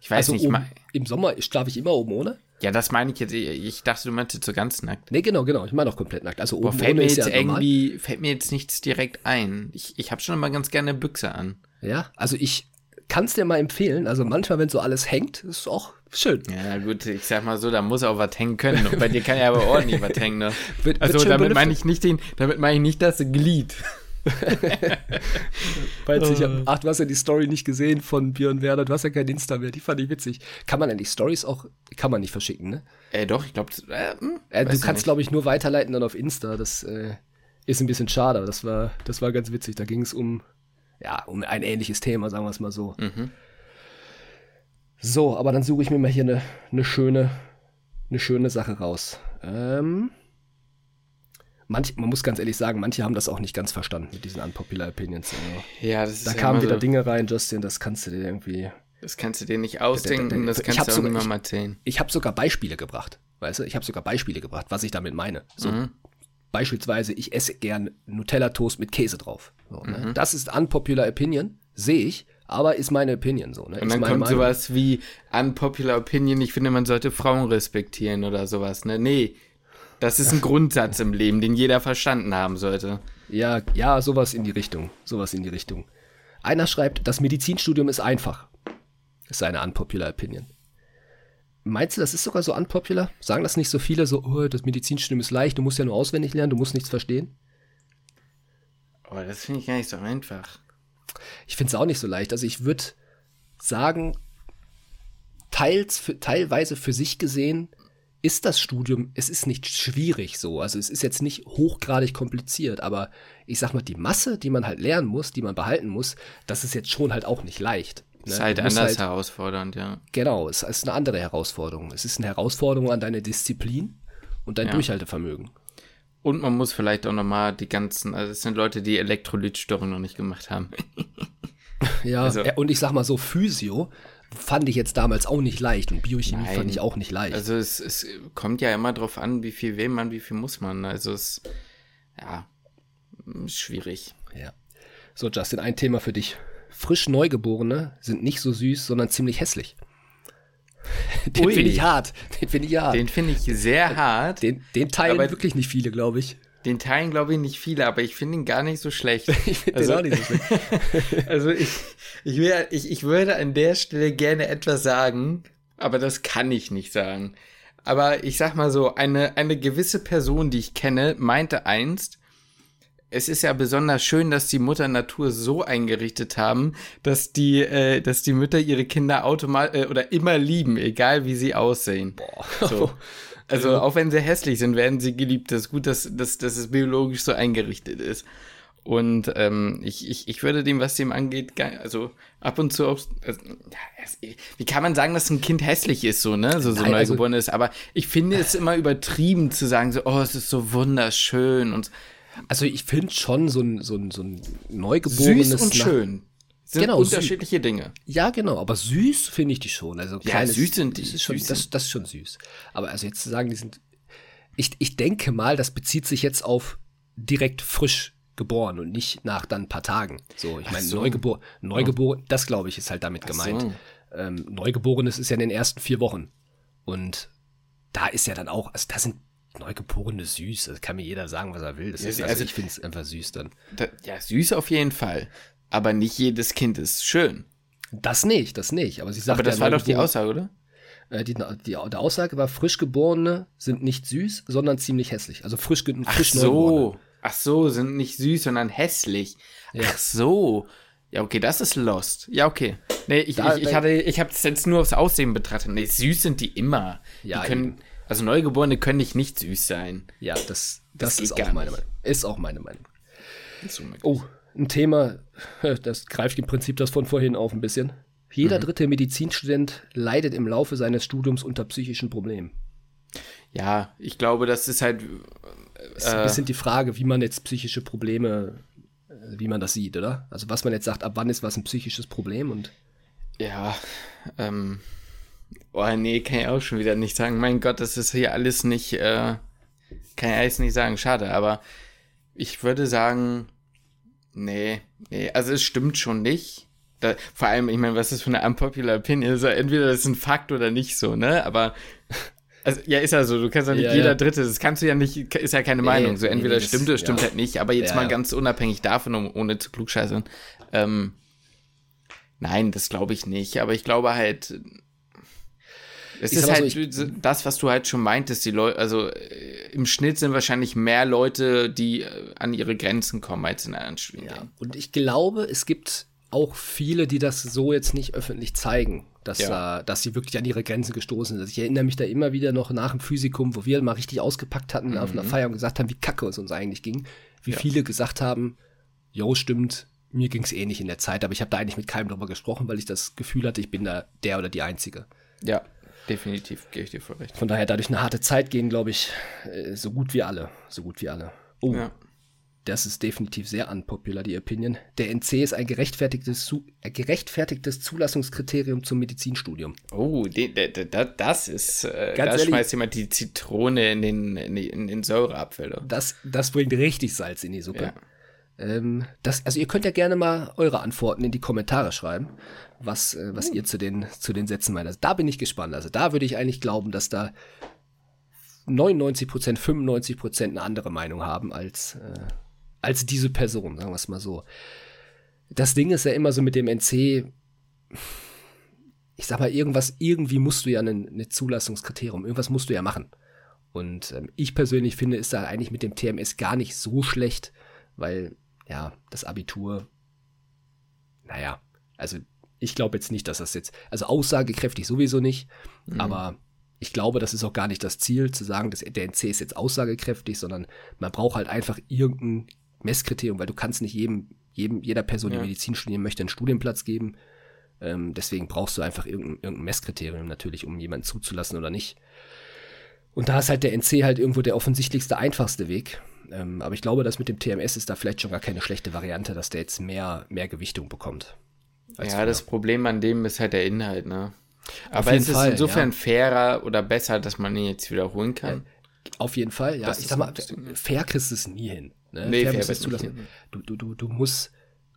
Ich weiß Also nicht, oben, im Sommer schlafe ich immer oben ohne? ja, das meine ich jetzt, ich, dachte, du meinst jetzt so ganz nackt. Nee, genau, genau. Ich meine auch komplett nackt. Also Boah, oben fällt ohne mir ist jetzt ja normal. irgendwie, fällt mir jetzt nichts direkt ein. Ich, ich habe schon immer ganz gerne Büchse an. Ja, also ich kann es dir mal empfehlen. Also manchmal, wenn so alles hängt, ist auch schön. Ja, gut, ich sag mal so, da muss auch was hängen können. Und bei dir kann ja aber ordentlich was hängen, ne? Wird- wird also schön damit meine ich nicht den, damit meine ich nicht das Glied. Falls ich hab, ach, du hast ja die Story nicht gesehen von Björn Werner, du hast ja kein Insta mehr, die fand ich witzig. Kann man eigentlich Stories auch, kann man nicht verschicken, ne? Äh, doch, ich glaube, äh, hm, Äh, du kannst, glaube ich, nur weiterleiten dann auf Insta. Das äh, ist ein bisschen schade, aber das war, das war ganz witzig. Da ging es um, ja, um ein ähnliches Thema, sagen wir es mal so. Mhm. So, aber dann suche ich mir mal hier eine, eine schöne, eine schöne Sache raus. Ähm, manch, man muss ganz ehrlich sagen, manche haben das auch nicht ganz verstanden mit diesen unpopular Opinions. Also, Ja, das ist da kamen wieder so, Dinge rein, Justin, das kannst du dir irgendwie. Das kannst du dir nicht ausdenken, das Ich kannst hab du sogar- niemandem ich- erzählen. Ich habe sogar Beispiele gebracht. Weißt du, ich habe sogar Beispiele gebracht, was ich damit meine. So, Mhm. Beispielsweise, ich esse gern Nutella-Toast mit Käse drauf. So, Mhm. ne? Das ist unpopular Opinion, sehe ich, aber ist meine Opinion so. Ne? Und dann kommt Meinung. sowas wie unpopular opinion, ich finde, man sollte Frauen respektieren oder sowas, ne? Nee, das ist ein Grundsatz im Leben, den jeder verstanden haben sollte. Ja, ja, sowas in die Richtung. Sowas in die Richtung. Einer schreibt, das Medizinstudium ist einfach. Ist seine unpopular Opinion. Meinst du, das ist sogar so unpopular? Sagen das nicht so viele, so, oh, das Medizinstudium ist leicht, du musst ja nur auswendig lernen, du musst nichts verstehen? Aber das finde ich gar nicht so einfach. Ich finde es auch nicht so leicht. Also ich würde sagen, teils für, teilweise für sich gesehen ist das Studium, es ist nicht schwierig so. Also es ist jetzt nicht hochgradig kompliziert, aber ich sag mal, die Masse, die man halt lernen muss, die man behalten muss, das ist jetzt schon halt auch nicht leicht. Ne? Ist halt musst anders herausfordernd, ja. Genau, es ist eine andere Herausforderung. Es ist eine Herausforderung an deine Disziplin und dein Ja. Durchhaltevermögen. Und man muss vielleicht auch nochmal die ganzen, also es sind Leute, die Elektrolytstörungen noch nicht gemacht haben. Ja, Also- äh, und ich sag mal so, Physio fand ich jetzt damals auch nicht leicht und Biochemie Nein. fand ich auch nicht leicht. Also es, es kommt ja immer drauf an, wie viel will man, wie viel muss man. Also es, ja, schwierig. Ja. So, Justin, ein Thema für dich. Frisch Neugeborene sind nicht so süß, sondern ziemlich hässlich. Den finde ich hart. Den finde ich hart. Den Den, finde ich sehr hart. Den, den, teilen Aber- wirklich nicht viele, glaube ich. teilen, glaube ich, nicht viele, aber ich finde ihn gar nicht so schlecht. Ich finde Also- den auch nicht so schlecht. Also ich, ich, will, ich, ich würde an der Stelle gerne etwas sagen, aber das kann ich nicht sagen. Aber ich sag mal so, eine, eine gewisse Person, die ich kenne, meinte einst, es ist ja besonders schön, dass die Mutter Natur so eingerichtet haben, dass die, äh, dass die Mütter ihre Kinder automatisch äh, oder immer lieben, egal wie sie aussehen. So. Also auch wenn sie hässlich sind, werden sie geliebt. Das ist gut, dass, dass, dass es biologisch so eingerichtet ist. Und ähm, ich, ich, ich würde dem, was dem angeht, also ab und zu, also, wie kann man sagen, dass ein Kind hässlich ist, so, ne, so, so Nein, also- neugeboren ist, aber ich finde es immer übertrieben zu sagen, so, oh, es ist so wunderschön und Also ich finde schon so ein, so ein, so ein Neugeborenes... süß und nach- schön. Sind Genau, unterschiedliche Dinge. Ja, genau, aber süß finde ich die schon. Also Ja, kleines- süß sind die, Das ist, schon, süß das, das ist schon süß. Aber also jetzt zu sagen, die sind. Ich, ich denke mal, das bezieht sich jetzt auf direkt frisch geboren und nicht nach dann ein paar Tagen. So, ich meine, so. Neugebor Neugeboren, das glaube ich, ist halt damit gemeint. so. Ähm, Neugeborenes ist ja in den ersten vier Wochen. Und da ist ja dann auch, also da sind Neugeborene süß. Das kann mir jeder sagen, was er will. Das Ja, ist, also, also- ich finde es einfach süß dann. Da, ja, süß auf jeden Fall. Aber nicht jedes Kind ist schön. Das nicht, das nicht. Aber sie sagt Aber das ja, war doch die Aussage, oder? Äh, die, die, der Aussage war, Frischgeborene sind nicht süß, sondern ziemlich hässlich. Also frisch, Ach frisch Neugeborene. so. Ach so, sind nicht süß, sondern hässlich. Ja. Ach so. Ja, okay, das ist Lost. Ja, okay. Nee, ich, Da- ich, ich hatte, ich habe es jetzt nur aufs Aussehen betrachtet. Nee, süß sind die immer. Ja, die können, also Neugeborene können nicht nicht süß sein. Ja, das, das, geht ist auch meine. Meinung. Ist auch meine Meinung. Das ist unmöglich. Oh, ein Thema, das greift im Prinzip das von vorhin auf ein bisschen. Jeder dritte Medizinstudent leidet im Laufe seines Studiums unter psychischen Problemen. Ja, ich glaube, das ist halt. Ist ein bisschen die Frage, wie man jetzt psychische Probleme, äh, wie man das sieht, oder? Also was man jetzt sagt, ab wann ist was ein psychisches Problem und Ja, ähm. Oh, nee, kann ich auch schon wieder nicht sagen. Mein Gott, das ist hier alles nicht, äh, kann ich alles nicht sagen, schade, aber ich würde sagen, nee, nee, also es stimmt schon nicht. Da, vor allem, ich meine, was ist für eine unpopular Opinion? Also entweder das ist ein Fakt oder nicht so, ne? Aber, also, ja, ist ja so, du kannst ja nicht Ja, jeder ja. Dritte, das kannst du ja nicht, ist ja keine Meinung. So, nee, entweder nee, stimmt oder stimmt ja. halt nicht, aber jetzt mal ganz unabhängig davon, um, ohne zu klugscheißern, ähm, Nein, das glaube ich nicht. Aber ich glaube halt, es Ich ist halt so, das, was du halt schon meintest. Die Leute, also äh, im Schnitt sind wahrscheinlich mehr Leute, die äh, an ihre Grenzen kommen als in anderen Studiengängen. Und ich glaube, es gibt auch viele, die das so jetzt nicht öffentlich zeigen, dass, Ja. äh, dass sie wirklich an ihre Grenzen gestoßen sind. Also ich erinnere mich da immer wieder noch nach dem Physikum, wo wir mal richtig ausgepackt hatten auf einer Feier und gesagt haben, wie kacke es uns eigentlich ging. Wie Mhm. Ja. viele gesagt haben, jo, stimmt, mir ging es eh nicht in der Zeit, aber ich habe da eigentlich mit keinem drüber gesprochen, weil ich das Gefühl hatte, ich bin da der oder die Einzige. Ja, definitiv, gebe ich dir voll recht. Von daher dadurch eine harte Zeit gehen, glaube ich, äh, so gut wie alle. So gut wie alle. Oh, ja. das ist definitiv sehr unpopular, die Opinion. Der NC ist ein gerechtfertigtes, ein gerechtfertigtes Zulassungskriterium zum Medizinstudium. Oh, die, die, die, das ist, äh, da ehrlich, schmeißt jemand die Zitrone in den, in den, Säureapfel. Das, das bringt richtig Salz in die Suppe. Ja. Ähm, das, also ihr könnt ja gerne mal eure Antworten in die Kommentare schreiben, was, äh, was ihr zu den, zu den Sätzen meint. Also da bin ich gespannt. Also da würde ich eigentlich glauben, dass da 99 Prozent, 95 Prozent eine andere Meinung haben als, äh, als diese Person, sagen wir es mal so. Das Ding ist ja immer so mit dem NC, ich sag mal, irgendwas, irgendwie musst du ja ein eine Zulassungskriterium, irgendwas musst du ja machen. Und ähm, ich persönlich finde, ist da eigentlich mit dem TMS gar nicht so schlecht, weil ja, das Abitur, naja, also ich glaube jetzt nicht, dass das jetzt, also aussagekräftig sowieso nicht, mhm. aber ich glaube, das ist auch gar nicht das Ziel, zu sagen, dass der NC ist jetzt aussagekräftig, sondern man braucht halt einfach irgendein Messkriterium, weil du kannst nicht jedem, jedem jeder Person, die Medizin studieren möchte, einen Studienplatz geben. Ähm, deswegen brauchst du einfach irgendein, irgendein Messkriterium natürlich, um jemanden zuzulassen oder nicht. Und da ist halt der NC halt irgendwo der offensichtlichste, einfachste Weg. Ähm, aber ich glaube, dass mit dem TMS ist da vielleicht schon gar keine schlechte Variante, dass der jetzt mehr, mehr Gewichtung bekommt. Ja, früher. das Problem an dem ist halt der Inhalt, ne? Aber es Fall, ist insofern ja. fairer oder besser, dass man ihn jetzt wiederholen kann. Auf jeden Fall, ja. Das ich sag mal, fair kriegst du es nie hin. Ne? Nee, fair, fair du, lassen. Du, du, du, du musst,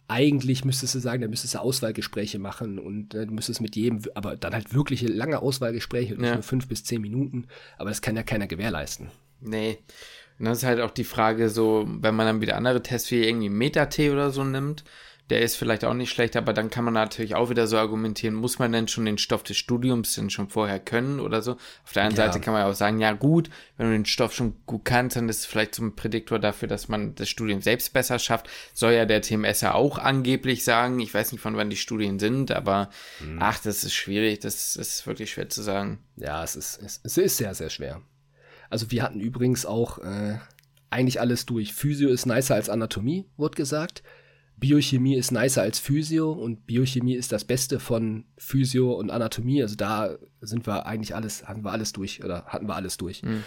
eigentlich müsstest du sagen, da müsstest du Auswahlgespräche machen und äh, du müsstest mit jedem, aber dann halt wirkliche lange Auswahlgespräche und nicht ja. nur fünf bis zehn Minuten. Aber das kann ja keiner gewährleisten. Nee. Und das ist halt auch die Frage, so, wenn man dann wieder andere Tests wie irgendwie Meta-T oder so nimmt, der ist vielleicht auch nicht schlecht, aber dann kann man natürlich auch wieder so argumentieren, muss man denn schon den Stoff des Studiums denn schon vorher können oder so? Auf der einen ja. Seite kann man ja auch sagen, ja gut, wenn du den Stoff schon gut kannst, dann ist es vielleicht so ein Prädiktor dafür, dass man das Studium selbst besser schafft. Soll ja der TMS ja auch angeblich sagen. Ich weiß nicht, von wann die Studien sind, aber hm. ach, das ist schwierig, das ist wirklich schwer zu sagen. Ja, es ist, es, es ist sehr, sehr schwer. Also wir hatten übrigens auch äh, eigentlich alles durch. Physio ist nicer als Anatomie, wurde gesagt. Biochemie ist nicer als Physio und Biochemie ist das Beste von Physio und Anatomie. Also da sind wir eigentlich alles, hatten wir alles durch oder hatten wir alles durch. Mhm.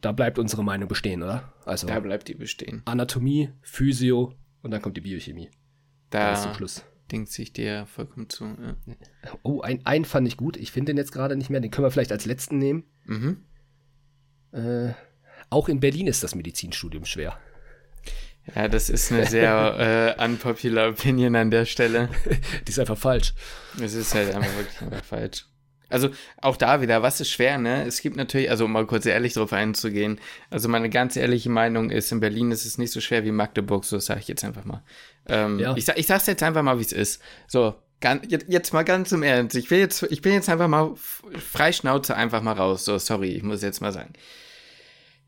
Da bleibt unsere Meinung bestehen, oder? Also da bleibt die bestehen. Anatomie, Physio und dann kommt die Biochemie. Da ist zum Schluss. Denkt sich dir vollkommen zu. Ja. Oh, ein, einen fand ich gut. Ich finde den jetzt gerade nicht mehr. Den können wir vielleicht als letzten nehmen. Mhm. Äh, auch in Berlin ist das Medizinstudium schwer. Ja, das ist eine sehr äh, unpopular Opinion an der Stelle. Die ist einfach falsch. Es ist halt einfach wirklich einfach falsch. Also auch da wieder, was ist schwer, ne? Es gibt natürlich, also um mal kurz ehrlich drauf einzugehen, also meine ganz ehrliche Meinung ist, in Berlin ist es nicht so schwer wie Magdeburg, so sage ich jetzt einfach mal. Ähm, ja. ich, sag, ich sag's jetzt einfach mal, wie es ist. So, ganz, jetzt, jetzt mal ganz im Ernst. Ich will jetzt, ich bin jetzt einfach mal frei Schnauze einfach mal raus. So, sorry, ich muss jetzt mal sagen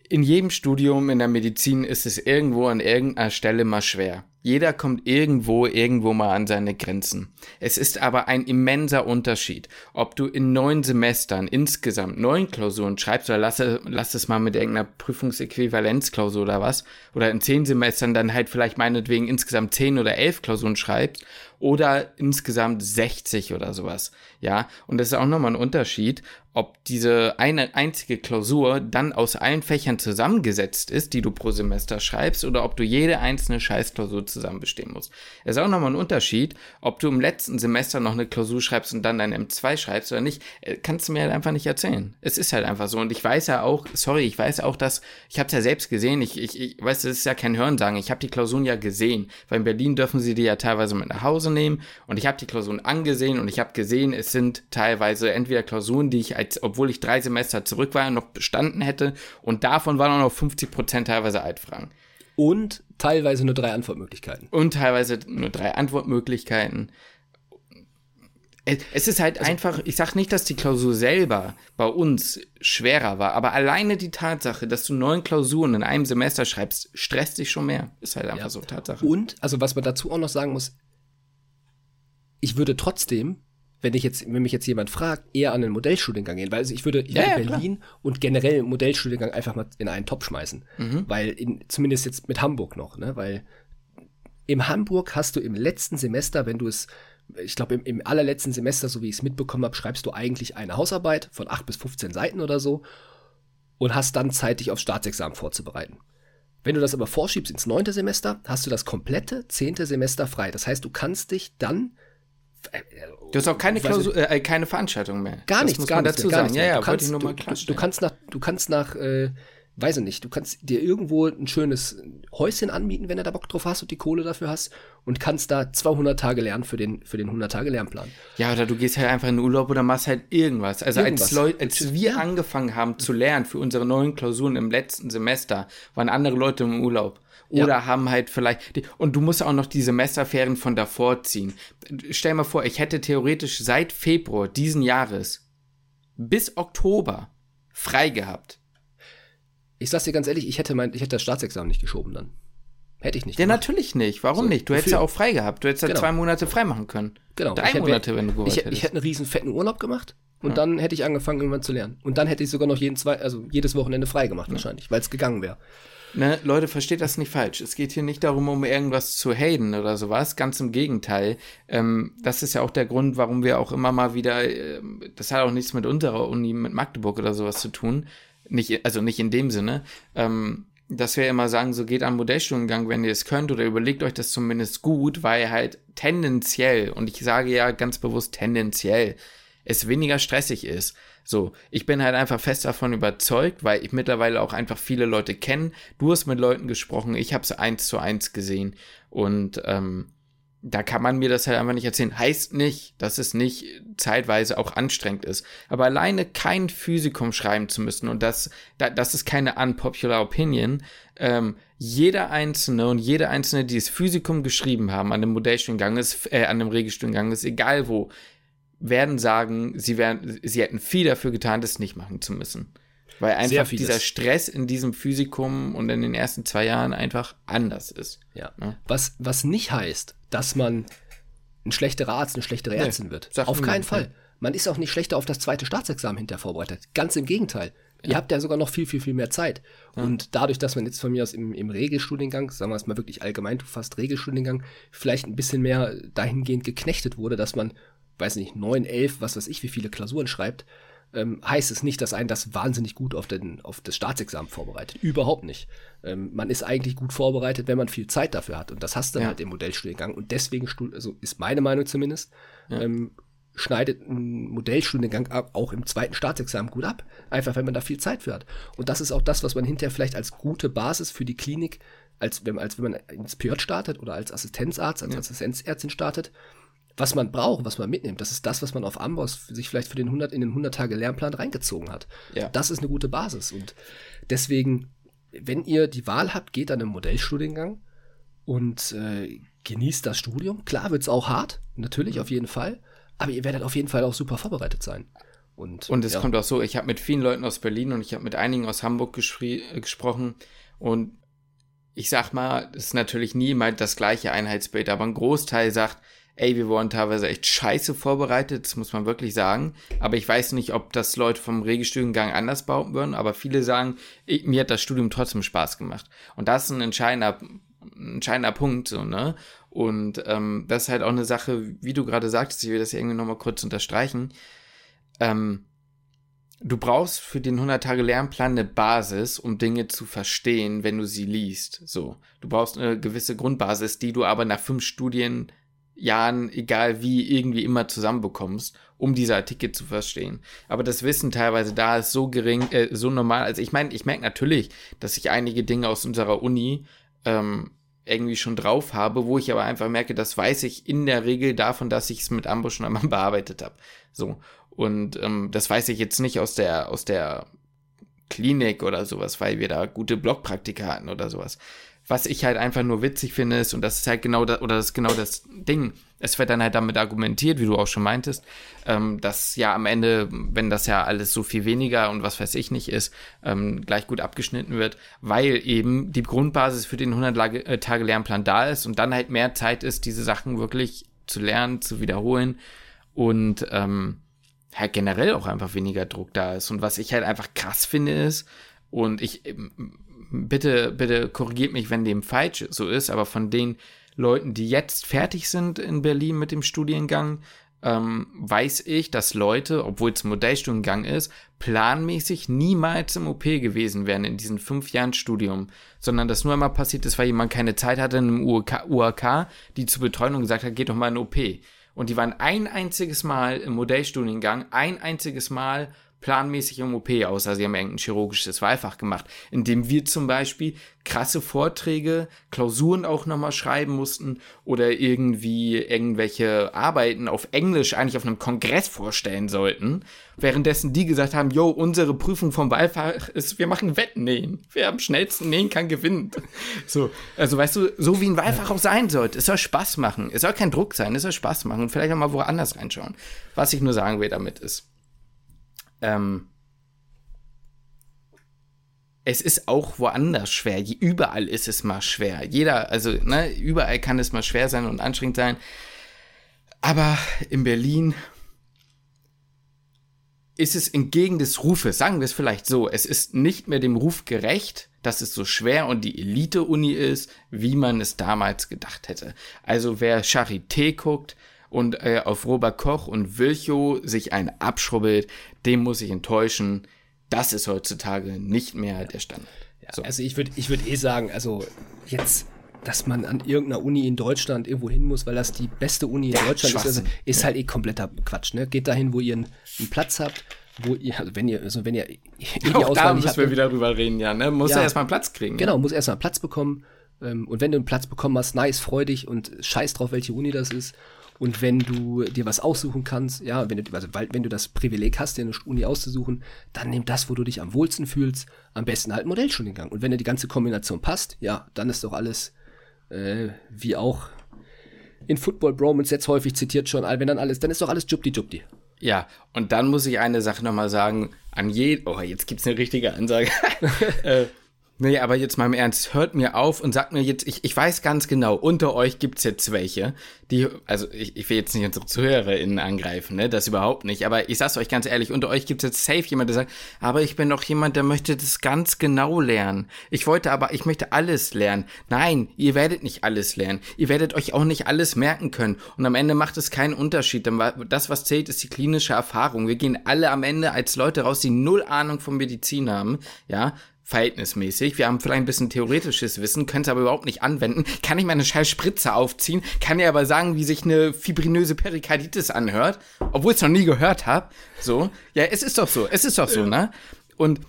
in jedem Studium in der Medizin ist es irgendwo an irgendeiner Stelle mal schwer. Jeder kommt irgendwo, irgendwo mal an seine Grenzen. Es ist aber ein immenser Unterschied, ob du in neun Semestern insgesamt neun Klausuren schreibst oder lass, lass es mal mit irgendeiner Prüfungsäquivalenzklausur oder was, oder in zehn Semestern dann halt vielleicht meinetwegen insgesamt zehn oder elf Klausuren schreibst oder insgesamt 60 oder sowas. Ja, und das ist auch nochmal ein Unterschied, ob diese eine einzige Klausur dann aus allen Fächern zusammengesetzt ist, die du pro Semester schreibst, oder ob du jede einzelne Scheißklausur zusammen bestehen musst. Es ist auch nochmal ein Unterschied, ob du im letzten Semester noch eine Klausur schreibst und dann dein M2 schreibst oder nicht, äh, kannst du mir halt einfach nicht erzählen. Es ist halt einfach so. Und ich weiß ja auch, sorry, ich weiß auch, dass, ich habe es ja selbst gesehen, ich, ich, ich weiß, das ist ja kein Hörensagen, ich habe die Klausuren ja gesehen, weil in Berlin dürfen sie die ja teilweise mit nach Hause nehmen und ich habe die Klausuren angesehen und ich habe gesehen, es sind teilweise entweder Klausuren, die ich als, obwohl ich drei Semester zurück war, noch bestanden hätte und davon waren auch noch 50 Prozent teilweise Altfragen. Und teilweise nur drei Antwortmöglichkeiten. Und teilweise nur drei Antwortmöglichkeiten. Es ist halt also, einfach, ich sag nicht, dass die Klausur selber bei uns schwerer war, aber alleine die Tatsache, dass du neun Klausuren in einem Semester schreibst, stresst dich schon mehr. Ist halt einfach ja. so Tatsache. Und, also was man dazu auch noch sagen muss, ich würde trotzdem wenn ich jetzt, wenn mich jetzt jemand fragt, eher an den Modellstudiengang gehen, weil also ich würde, ich ja, würde ja, Berlin klar. und generell Modellstudiengang einfach mal in einen Topf schmeißen. Mhm. Weil in, zumindest jetzt mit Hamburg noch, ne? Weil im Hamburg hast du im letzten Semester, wenn du es, ich glaube im, im allerletzten Semester, so wie ich es mitbekommen habe, schreibst du eigentlich eine Hausarbeit von 8 bis 15 Seiten oder so und hast dann Zeit, dich aufs Staatsexamen vorzubereiten. Wenn du das aber vorschiebst ins neunte Semester, hast du das komplette zehnte Semester frei. Das heißt, du kannst dich dann Du hast auch keine, Klausur, äh, keine Veranstaltung mehr. Gar nichts, gar nichts. Dazu gar sagen. Nichts ja, ja, du kannst, ich nur mal du, du, kannst nach, du kannst nach, äh, weiß ich nicht, du kannst dir irgendwo ein schönes Häuschen anmieten, wenn du da Bock drauf hast und die Kohle dafür hast und kannst da 200 Tage lernen für den, für den 100 Tage Lernplan. Ja, oder du gehst halt einfach in den Urlaub oder machst halt irgendwas. Also irgendwas. Als, Leut, als wir ja. angefangen haben zu lernen für unsere neuen Klausuren im letzten Semester, waren andere Leute im Urlaub. Oder ja. haben halt vielleicht, die, und du musst auch noch die Semesterferien von davor ziehen. Stell mal vor, ich hätte theoretisch seit Februar diesen Jahres bis Oktober frei gehabt. Ich sag's dir ganz ehrlich, ich hätte mein, ich hätte das Staatsexamen nicht geschoben dann. Hätte ich nicht. Ja, gemacht. natürlich nicht. Warum so, nicht? Du wofür? hättest ja auch frei gehabt. Du hättest ja genau. zwei Monate frei machen können. Genau. Drei hätte, Monate, wenn du gewollt ich, hättest. Ich hätte einen riesen fetten Urlaub gemacht und ja. dann hätte ich angefangen, irgendwann zu lernen. Und dann hätte ich sogar noch jeden zwei, also jedes Wochenende frei gemacht, ja. wahrscheinlich, weil es gegangen wäre. Ne, Leute, versteht das nicht falsch. Es geht hier nicht darum, um irgendwas zu haten oder sowas. Ganz im Gegenteil. Ähm, das ist ja auch der Grund, warum wir auch immer mal wieder, äh, das hat auch nichts mit unserer Uni, mit Magdeburg oder sowas zu tun. Nicht, also nicht in dem Sinne. Ähm, dass wir immer sagen, so geht am Modellstudiengang, wenn ihr es könnt, oder überlegt euch das zumindest gut, weil halt tendenziell, und ich sage ja ganz bewusst tendenziell, es weniger stressig ist. So, ich bin halt einfach fest davon überzeugt, weil ich mittlerweile auch einfach viele Leute kenne. Du hast mit Leuten gesprochen, ich habe es eins zu eins gesehen und ähm, da kann man mir das halt einfach nicht erzählen. Heißt nicht, dass es nicht zeitweise auch anstrengend ist. Aber alleine kein Physikum schreiben zu müssen und das, das ist keine unpopular Opinion. Ähm, jeder Einzelne und jede Einzelne, die das Physikum geschrieben haben an dem Modellstudiengang ist, äh, an dem Regelstudiengang ist, egal wo, werden sagen, sie, werden, sie hätten viel dafür getan, das nicht machen zu müssen. Weil einfach dieser Stress in diesem Physikum und in den ersten zwei Jahren einfach anders ist. Ja. ja. Was, was nicht heißt, dass man ein schlechterer Arzt, eine schlechtere Ärztin nee, wird. Auf keinen Fall. Ja. Man ist auch nicht schlechter auf das zweite Staatsexamen hinterher vorbereitet. Ganz im Gegenteil. Ja. Ihr habt ja sogar noch viel, viel, viel mehr Zeit. Ja. Und dadurch, dass man jetzt von mir aus im, im Regelstudiengang, sagen wir es mal wirklich allgemein, fast Regelstudiengang, vielleicht ein bisschen mehr dahingehend geknechtet wurde, dass man weiß nicht, neun, elf, was weiß ich, wie viele Klausuren schreibt, ähm, heißt es nicht, dass einen das wahnsinnig gut auf, den, auf das Staatsexamen vorbereitet. Überhaupt nicht. Ähm, man ist eigentlich gut vorbereitet, wenn man viel Zeit dafür hat. Und das hast du ja. halt im Modellstudiengang. Und deswegen, also ist meine Meinung zumindest, ja. ähm, schneidet ein Modellstudiengang auch im zweiten Staatsexamen gut ab. Einfach, wenn man da viel Zeit für hat. Und das ist auch das, was man hinterher vielleicht als gute Basis für die Klinik, als wenn, als wenn man ins PJ startet oder als Assistenzarzt, als ja. Assistenzärztin startet, was man braucht, was man mitnimmt, das ist das, was man auf Amboss sich vielleicht für den 100 in den 100 Tage Lernplan reingezogen hat. Ja. Das ist eine gute Basis und deswegen, wenn ihr die Wahl habt, geht an einen Modellstudiengang und äh, genießt das Studium. Klar wird es auch hart, natürlich mhm. auf jeden Fall, aber ihr werdet auf jeden Fall auch super vorbereitet sein. Und, und es ja. kommt auch so, ich habe mit vielen Leuten aus Berlin und ich habe mit einigen aus Hamburg äh, gesprochen und ich sag mal, es ist natürlich niemand das gleiche Einheitsbild, aber ein Großteil sagt, ey, wir wurden teilweise echt scheiße vorbereitet, das muss man wirklich sagen. Aber ich weiß nicht, ob das Leute vom Regelstudiengang anders behaupten würden, aber viele sagen, ich, mir hat das Studium trotzdem Spaß gemacht. Und das ist ein entscheidender, entscheidender Punkt, so, ne? Und ähm, das ist halt auch eine Sache, wie du gerade sagtest, ich will das irgendwie nochmal kurz unterstreichen. Ähm, du brauchst für den 100-Tage-Lernplan eine Basis, um Dinge zu verstehen, wenn du sie liest. So. Du brauchst eine gewisse Grundbasis, die du aber nach fünf Studien Jahren, egal wie, irgendwie immer zusammenbekommst, um diese Artikel zu verstehen. Aber das Wissen teilweise da ist so gering, äh, so normal. Also ich meine, ich merke natürlich, dass ich einige Dinge aus unserer Uni ähm, irgendwie schon drauf habe, wo ich aber einfach merke, das weiß ich in der Regel davon, dass ich es mit Ambo schon einmal bearbeitet habe. So. Und ähm, das weiß ich jetzt nicht aus der, aus der Klinik oder sowas, weil wir da gute Blockpraktika hatten oder sowas. Was ich halt einfach nur witzig finde ist, und das ist halt genau das, oder das ist genau das Ding, es wird dann halt damit argumentiert, wie du auch schon meintest, ähm, dass ja am Ende, wenn das ja alles so viel weniger und was weiß ich nicht ist, ähm, gleich gut abgeschnitten wird, weil eben die Grundbasis für den 100 Tage Lernplan da ist und dann halt mehr Zeit ist, diese Sachen wirklich zu lernen, zu wiederholen und ähm, halt generell auch einfach weniger Druck da ist. Und was ich halt einfach krass finde ist, und ich bitte, bitte korrigiert mich, wenn dem falsch so ist, aber von den Leuten, die jetzt fertig sind in Berlin mit dem Studiengang, ähm, weiß ich, dass Leute, obwohl es ein Modellstudiengang ist, planmäßig niemals im OP gewesen wären in diesen fünf Jahren Studium, sondern das nur einmal passiert ist, weil jemand keine Zeit hatte in einem UAK, die zu betreuen und gesagt hat, geht doch mal in OP. Und die waren ein einziges Mal im Modellstudiengang, ein einziges Mal planmäßig im OP aus. Also sie haben irgendein chirurgisches Wahlfach gemacht, in dem wir zum Beispiel krasse Vorträge, Klausuren auch nochmal schreiben mussten oder irgendwie irgendwelche Arbeiten auf Englisch eigentlich auf einem Kongress vorstellen sollten. Währenddessen die gesagt haben, yo, unsere Prüfung vom Wahlfach ist, wir machen Wettennähen. Wer am schnellsten nähen kann, gewinnt. So, also weißt du, so wie ein Wahlfach auch sein sollte. Es soll Spaß machen. Es soll kein Druck sein, es soll Spaß machen und vielleicht auch mal woanders reinschauen. Was ich nur sagen will damit ist, ähm, es ist auch woanders schwer. Überall ist es mal schwer. Jeder, also, ne, überall kann es mal schwer sein und anstrengend sein. Aber in Berlin ist es entgegen des Rufes, sagen wir es vielleicht so, es ist nicht mehr dem Ruf gerecht, dass es so schwer und die Elite-Uni ist, wie man es damals gedacht hätte. Also wer Charité guckt, und äh, auf Robert Koch und Wilchow sich ein abschrubbelt, dem muss ich enttäuschen. Das ist heutzutage nicht mehr der Standard. Ja, so. Also ich würde ich würd eh sagen, also jetzt, dass man an irgendeiner Uni in Deutschland irgendwo hin muss, weil das die beste Uni in ja, Deutschland ist, also, ist halt eh kompletter Quatsch. Ne? Geht dahin, wo ihr einen, einen Platz habt, wo ihr, also wenn ihr, also wenn ihr eh die Auch Auswahl da müssen wir wieder drüber reden, ja, ne? Muss ja, ja erstmal Platz kriegen. Genau, muss erstmal Platz bekommen. Ähm, und wenn du einen Platz bekommen hast, nice, freu dich und scheiß drauf, welche Uni das ist. Und wenn du dir was aussuchen kannst, ja, wenn du, also, weil, wenn du das Privileg hast, dir eine Uni auszusuchen, dann nimm das, wo du dich am wohlsten fühlst. Am besten halt Modellstudiengang. Und wenn dir die ganze Kombination passt, ja, dann ist doch alles, äh, wie auch in Football Bromance jetzt häufig zitiert schon, wenn dann alles, dann ist doch alles Jubdi Jubdi. Ja, und dann muss ich eine Sache nochmal sagen, an je, oh, jetzt gibt's eine richtige Ansage. äh, Nee, aber jetzt mal im Ernst, hört mir auf und sagt mir jetzt, ich, ich weiß ganz genau, unter euch gibt's jetzt welche, die, also ich, ich will jetzt nicht unsere ZuhörerInnen angreifen, ne, das überhaupt nicht, aber ich sag's euch ganz ehrlich, unter euch gibt's jetzt safe jemand, der sagt, aber ich bin doch jemand, der möchte das ganz genau lernen. Ich wollte aber, ich möchte alles lernen. Nein, ihr werdet nicht alles lernen. Ihr werdet euch auch nicht alles merken können. Und am Ende macht es keinen Unterschied, denn das, was zählt, ist die klinische Erfahrung. Wir gehen alle am Ende als Leute raus, die null Ahnung von Medizin haben, ja, verhältnismäßig. Wir haben vielleicht ein bisschen theoretisches Wissen, können es aber überhaupt nicht anwenden. Kann ich meine scheiß Spritze aufziehen, kann ja aber sagen, wie sich eine fibrinöse Perikarditis anhört, obwohl ich es noch nie gehört habe. So, ja, es ist doch so, es ist doch so, ne? Und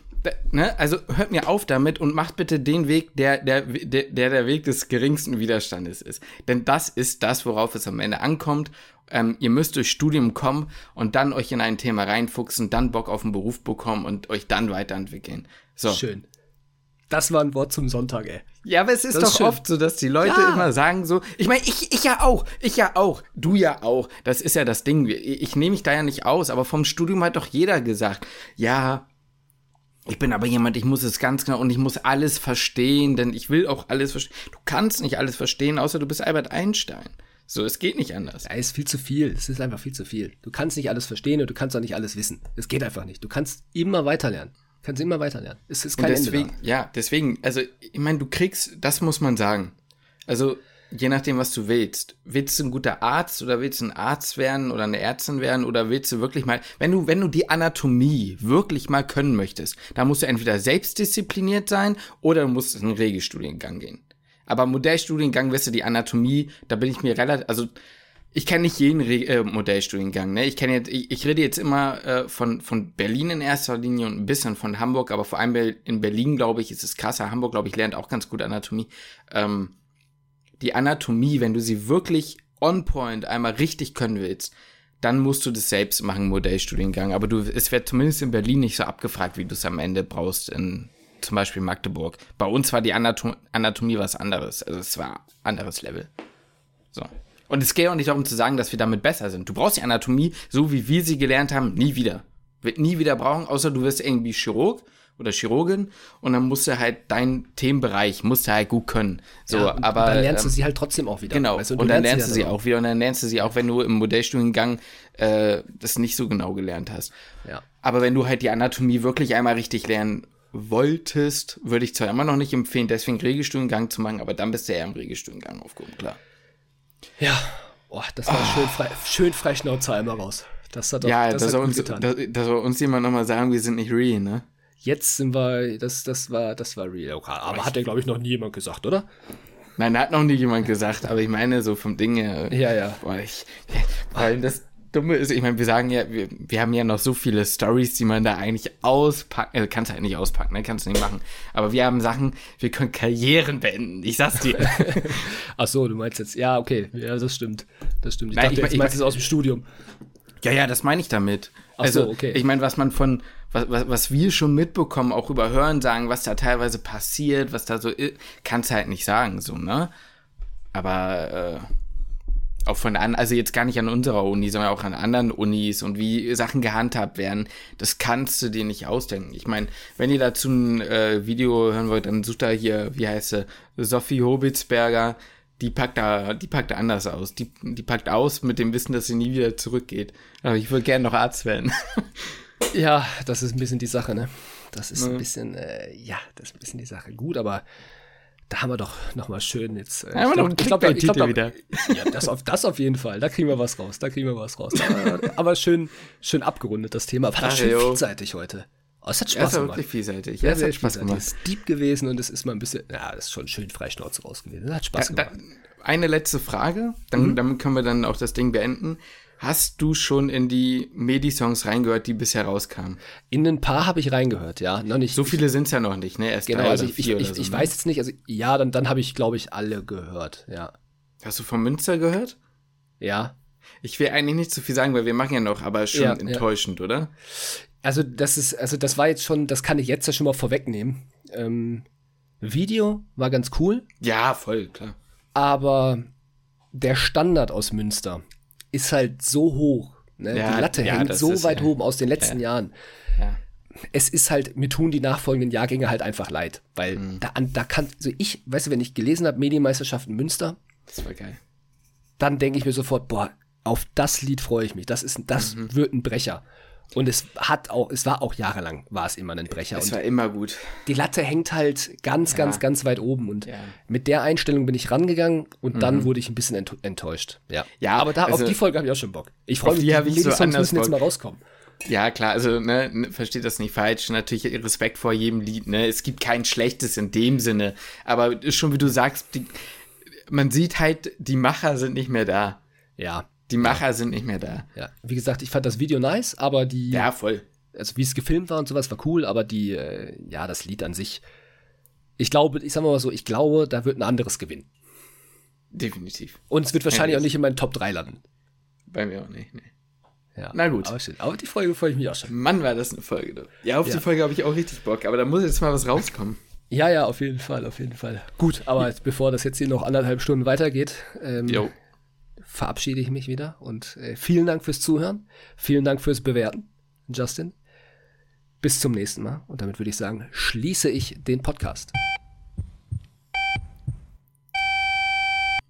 ne, also hört mir auf damit und macht bitte den Weg, der der, der der der Weg des geringsten Widerstandes ist. Denn das ist das, worauf es am Ende ankommt. Ähm, ihr müsst durch Studium kommen und dann euch in ein Thema reinfuchsen, dann Bock auf den Beruf bekommen und euch dann weiterentwickeln. So. Schön. Das war ein Wort zum Sonntag, ey. Ja, aber es ist das doch ist oft so, dass die Leute ja. immer sagen so, ich meine, ich, ich ja auch, ich ja auch, du ja auch. Das ist ja das Ding. Ich, ich nehme mich da ja nicht aus, aber vom Studium hat doch jeder gesagt, ja, ich bin aber jemand, ich muss es ganz genau und ich muss alles verstehen, denn ich will auch alles verstehen. Du kannst nicht alles verstehen, außer du bist Albert Einstein. So, es geht nicht anders. Ja, es ist viel zu viel. Es ist einfach viel zu viel. Du kannst nicht alles verstehen und du kannst auch nicht alles wissen. Es geht einfach nicht. Du kannst immer weiterlernen. Kannst immer weiterlernen. Es ist kein deswegen, Ende. Ja, deswegen, also ich meine, du kriegst, das muss man sagen. Also je nachdem, was du willst. Willst du ein guter Arzt oder willst du ein Arzt werden oder eine Ärztin werden oder willst du wirklich mal, wenn du, wenn du die Anatomie wirklich mal können möchtest, dann musst du entweder selbstdiszipliniert sein oder du musst in einen Regelstudiengang gehen. Aber Modellstudiengang wirst du die Anatomie, da bin ich mir relativ, also ich kenne nicht jeden Re äh, Modellstudiengang, ne? Ich kenne jetzt, ich, ich, rede jetzt immer äh, von, von Berlin in erster Linie und ein bisschen von Hamburg, aber vor allem in Berlin, glaube ich, ist es krasser. Hamburg, glaube ich, lernt auch ganz gut Anatomie. Ähm, die Anatomie, wenn du sie wirklich on point einmal richtig können willst, dann musst du das selbst machen, Modellstudiengang. Aber du, es wird zumindest in Berlin nicht so abgefragt, wie du es am Ende brauchst in zum Beispiel Magdeburg. Bei uns war die Anatom Anatomie was anderes. Also es war anderes Level. So. Und es geht auch nicht darum zu sagen, dass wir damit besser sind. Du brauchst die Anatomie, so wie wir sie gelernt haben, nie wieder. Wird nie wieder brauchen, außer du wirst irgendwie Chirurg oder Chirurgin und dann musst du halt deinen Themenbereich musst du halt gut können. So, ja, aber dann lernst ähm, du sie halt trotzdem auch wieder. Genau. Weißt du, und, und dann lernst du sie auch wieder und dann lernst du sie auch, wenn du im Modellstudiengang äh, das nicht so genau gelernt hast. Ja. Aber wenn du halt die Anatomie wirklich einmal richtig lernen wolltest, würde ich zwar immer noch nicht empfehlen, deswegen Regelstudiengang zu machen, aber dann bist du ja im Regelstudiengang aufgehoben, klar. Ja. Oh, das war oh. schön, frei, schön Freischnauze einmal raus. Das hat doch, ja, das, das hat uns, getan. Das, das soll uns jemand nochmal sagen, wir sind nicht real, ne? Jetzt sind wir, das, das war, das war real. Okay, aber hat ja, glaube ich, noch nie jemand gesagt, oder? Nein, hat noch nie jemand gesagt, aber ich meine so vom Ding her. Ja, ja. Boah, ich, vor allem das Dumme ist, ich meine, wir sagen ja, wir, wir haben ja noch so viele Stories, die man da eigentlich auspacken, äh, kannst halt nicht auspacken, ne, kannst du nicht machen. Aber wir haben Sachen, wir können Karrieren beenden, ich sag's dir. Ach so, du meinst jetzt, ja, okay, ja, das stimmt, das stimmt. Ich Nein, dachte, ich, ich meinst es aus dem Studium. Ja, ja, das meine ich damit. Ach also, so, okay. ich meine, was man von, was, was, was wir schon mitbekommen, auch über Hören sagen, was da teilweise passiert, was da so ist, kannst halt nicht sagen, so, ne? Aber, äh, auch von an, also jetzt gar nicht an unserer Uni, sondern auch an anderen Unis und wie Sachen gehandhabt werden, das kannst du dir nicht ausdenken. Ich meine, wenn ihr dazu ein äh, Video hören wollt, dann sucht da hier, wie heißt sie, Sophie Hobitzberger, die packt da, die packt anders aus. Die, die packt aus mit dem Wissen, dass sie nie wieder zurückgeht. Aber ich würde gerne noch Arzt werden. ja, das ist ein bisschen die Sache, ne? Das ist ja. ein bisschen, äh, ja, das ist ein bisschen die Sache. Gut, aber da haben wir doch nochmal schön jetzt. Äh, ich glaube, glaub, ich glaub, wieder. Ja, das auf, das auf jeden Fall. Da kriegen wir was raus. Da kriegen wir was raus. Aber, aber schön, schön abgerundet, das Thema. War Ach, schön vielseitig heute. Oh, es hat Spaß ja, gemacht. wirklich vielseitig. Ja, es hat Spaß gemacht. Es ist deep gewesen und es ist mal ein bisschen, ja, das ist schon schön Freischnauze raus gewesen. Es hat Spaß da, gemacht. Da, eine letzte Frage, dann, mhm. damit können wir dann auch das Ding beenden. Hast du schon in die Medi-Songs reingehört, die bisher rauskamen? In ein paar habe ich reingehört, ja. Noch nicht. So viele sind es ja noch nicht, ne? Erst genau, also ich, ich, ich, so, ich ne? weiß jetzt nicht, also ja, dann, dann habe ich, glaube ich, alle gehört, ja. Hast du von Münster gehört? Ja. Ich will eigentlich nicht zu viel sagen, weil wir machen ja noch, aber schon ja, enttäuschend, ja. oder? Also, das ist, also das war jetzt schon, das kann ich jetzt ja schon mal vorwegnehmen. Ähm, Video war ganz cool. Ja, voll, klar. Aber der Standard aus Münster, ist halt so hoch. Ne? Ja, die Latte ja, hängt so ist, weit ja. oben aus den letzten Jahren. Es ist halt, mir tun die nachfolgenden Jahrgänge halt einfach leid. Weil mhm. da, da kann, also ich, weißt du, wenn ich gelesen habe, Medienmeisterschaften Münster, das war geil. Dann denke ich mir sofort, boah, auf das Lied freue ich mich. Das ist, das mhm. wird ein Brecher. Und es hat auch, es war auch jahrelang, war es immer ein Brecher. Es und war immer gut. Die Latte hängt halt ganz, ja. ganz, ganz weit oben. Und ja. mit der Einstellung bin ich rangegangen und mhm. dann wurde ich ein bisschen enttäuscht. Ja. ja aber da, also, auf die Folge habe ich auch schon Bock. Ich freue mich, die, die, die so Songs müssen jetzt mal rauskommen. Ja, klar, also, ne, versteht das nicht falsch. Natürlich Respekt vor jedem Lied, ne. Es gibt kein schlechtes in dem Sinne. Aber schon wie du sagst, die, man sieht halt, die Macher sind nicht mehr da. Ja. Die Macher sind nicht mehr da. Ja, wie gesagt, ich fand das Video nice, aber die. Ja, voll. Also, wie es gefilmt war und sowas war cool, aber die, äh, ja, das Lied an sich. Ich glaube, ich sag mal so, ich glaube, da wird ein anderes gewinnen. Definitiv. Und es wird wahrscheinlich ja, auch nicht in meinen Top 3 landen. Bei mir auch nicht, nee. Ja, Na gut. Aber, aber die Folge freue ich mich auch schon. Mann, war das eine Folge. Du. Ja, auf ja. die Folge habe ich auch richtig Bock, aber da muss jetzt mal was rauskommen. Ja, ja, auf jeden Fall, auf jeden Fall. Gut, aber bevor das jetzt hier noch anderthalb Stunden weitergeht, ähm, verabschiede ich mich wieder und äh, vielen Dank fürs Zuhören. Vielen Dank fürs Bewerten, Justin. Bis zum nächsten Mal. Und damit würde ich sagen, schließe ich den Podcast.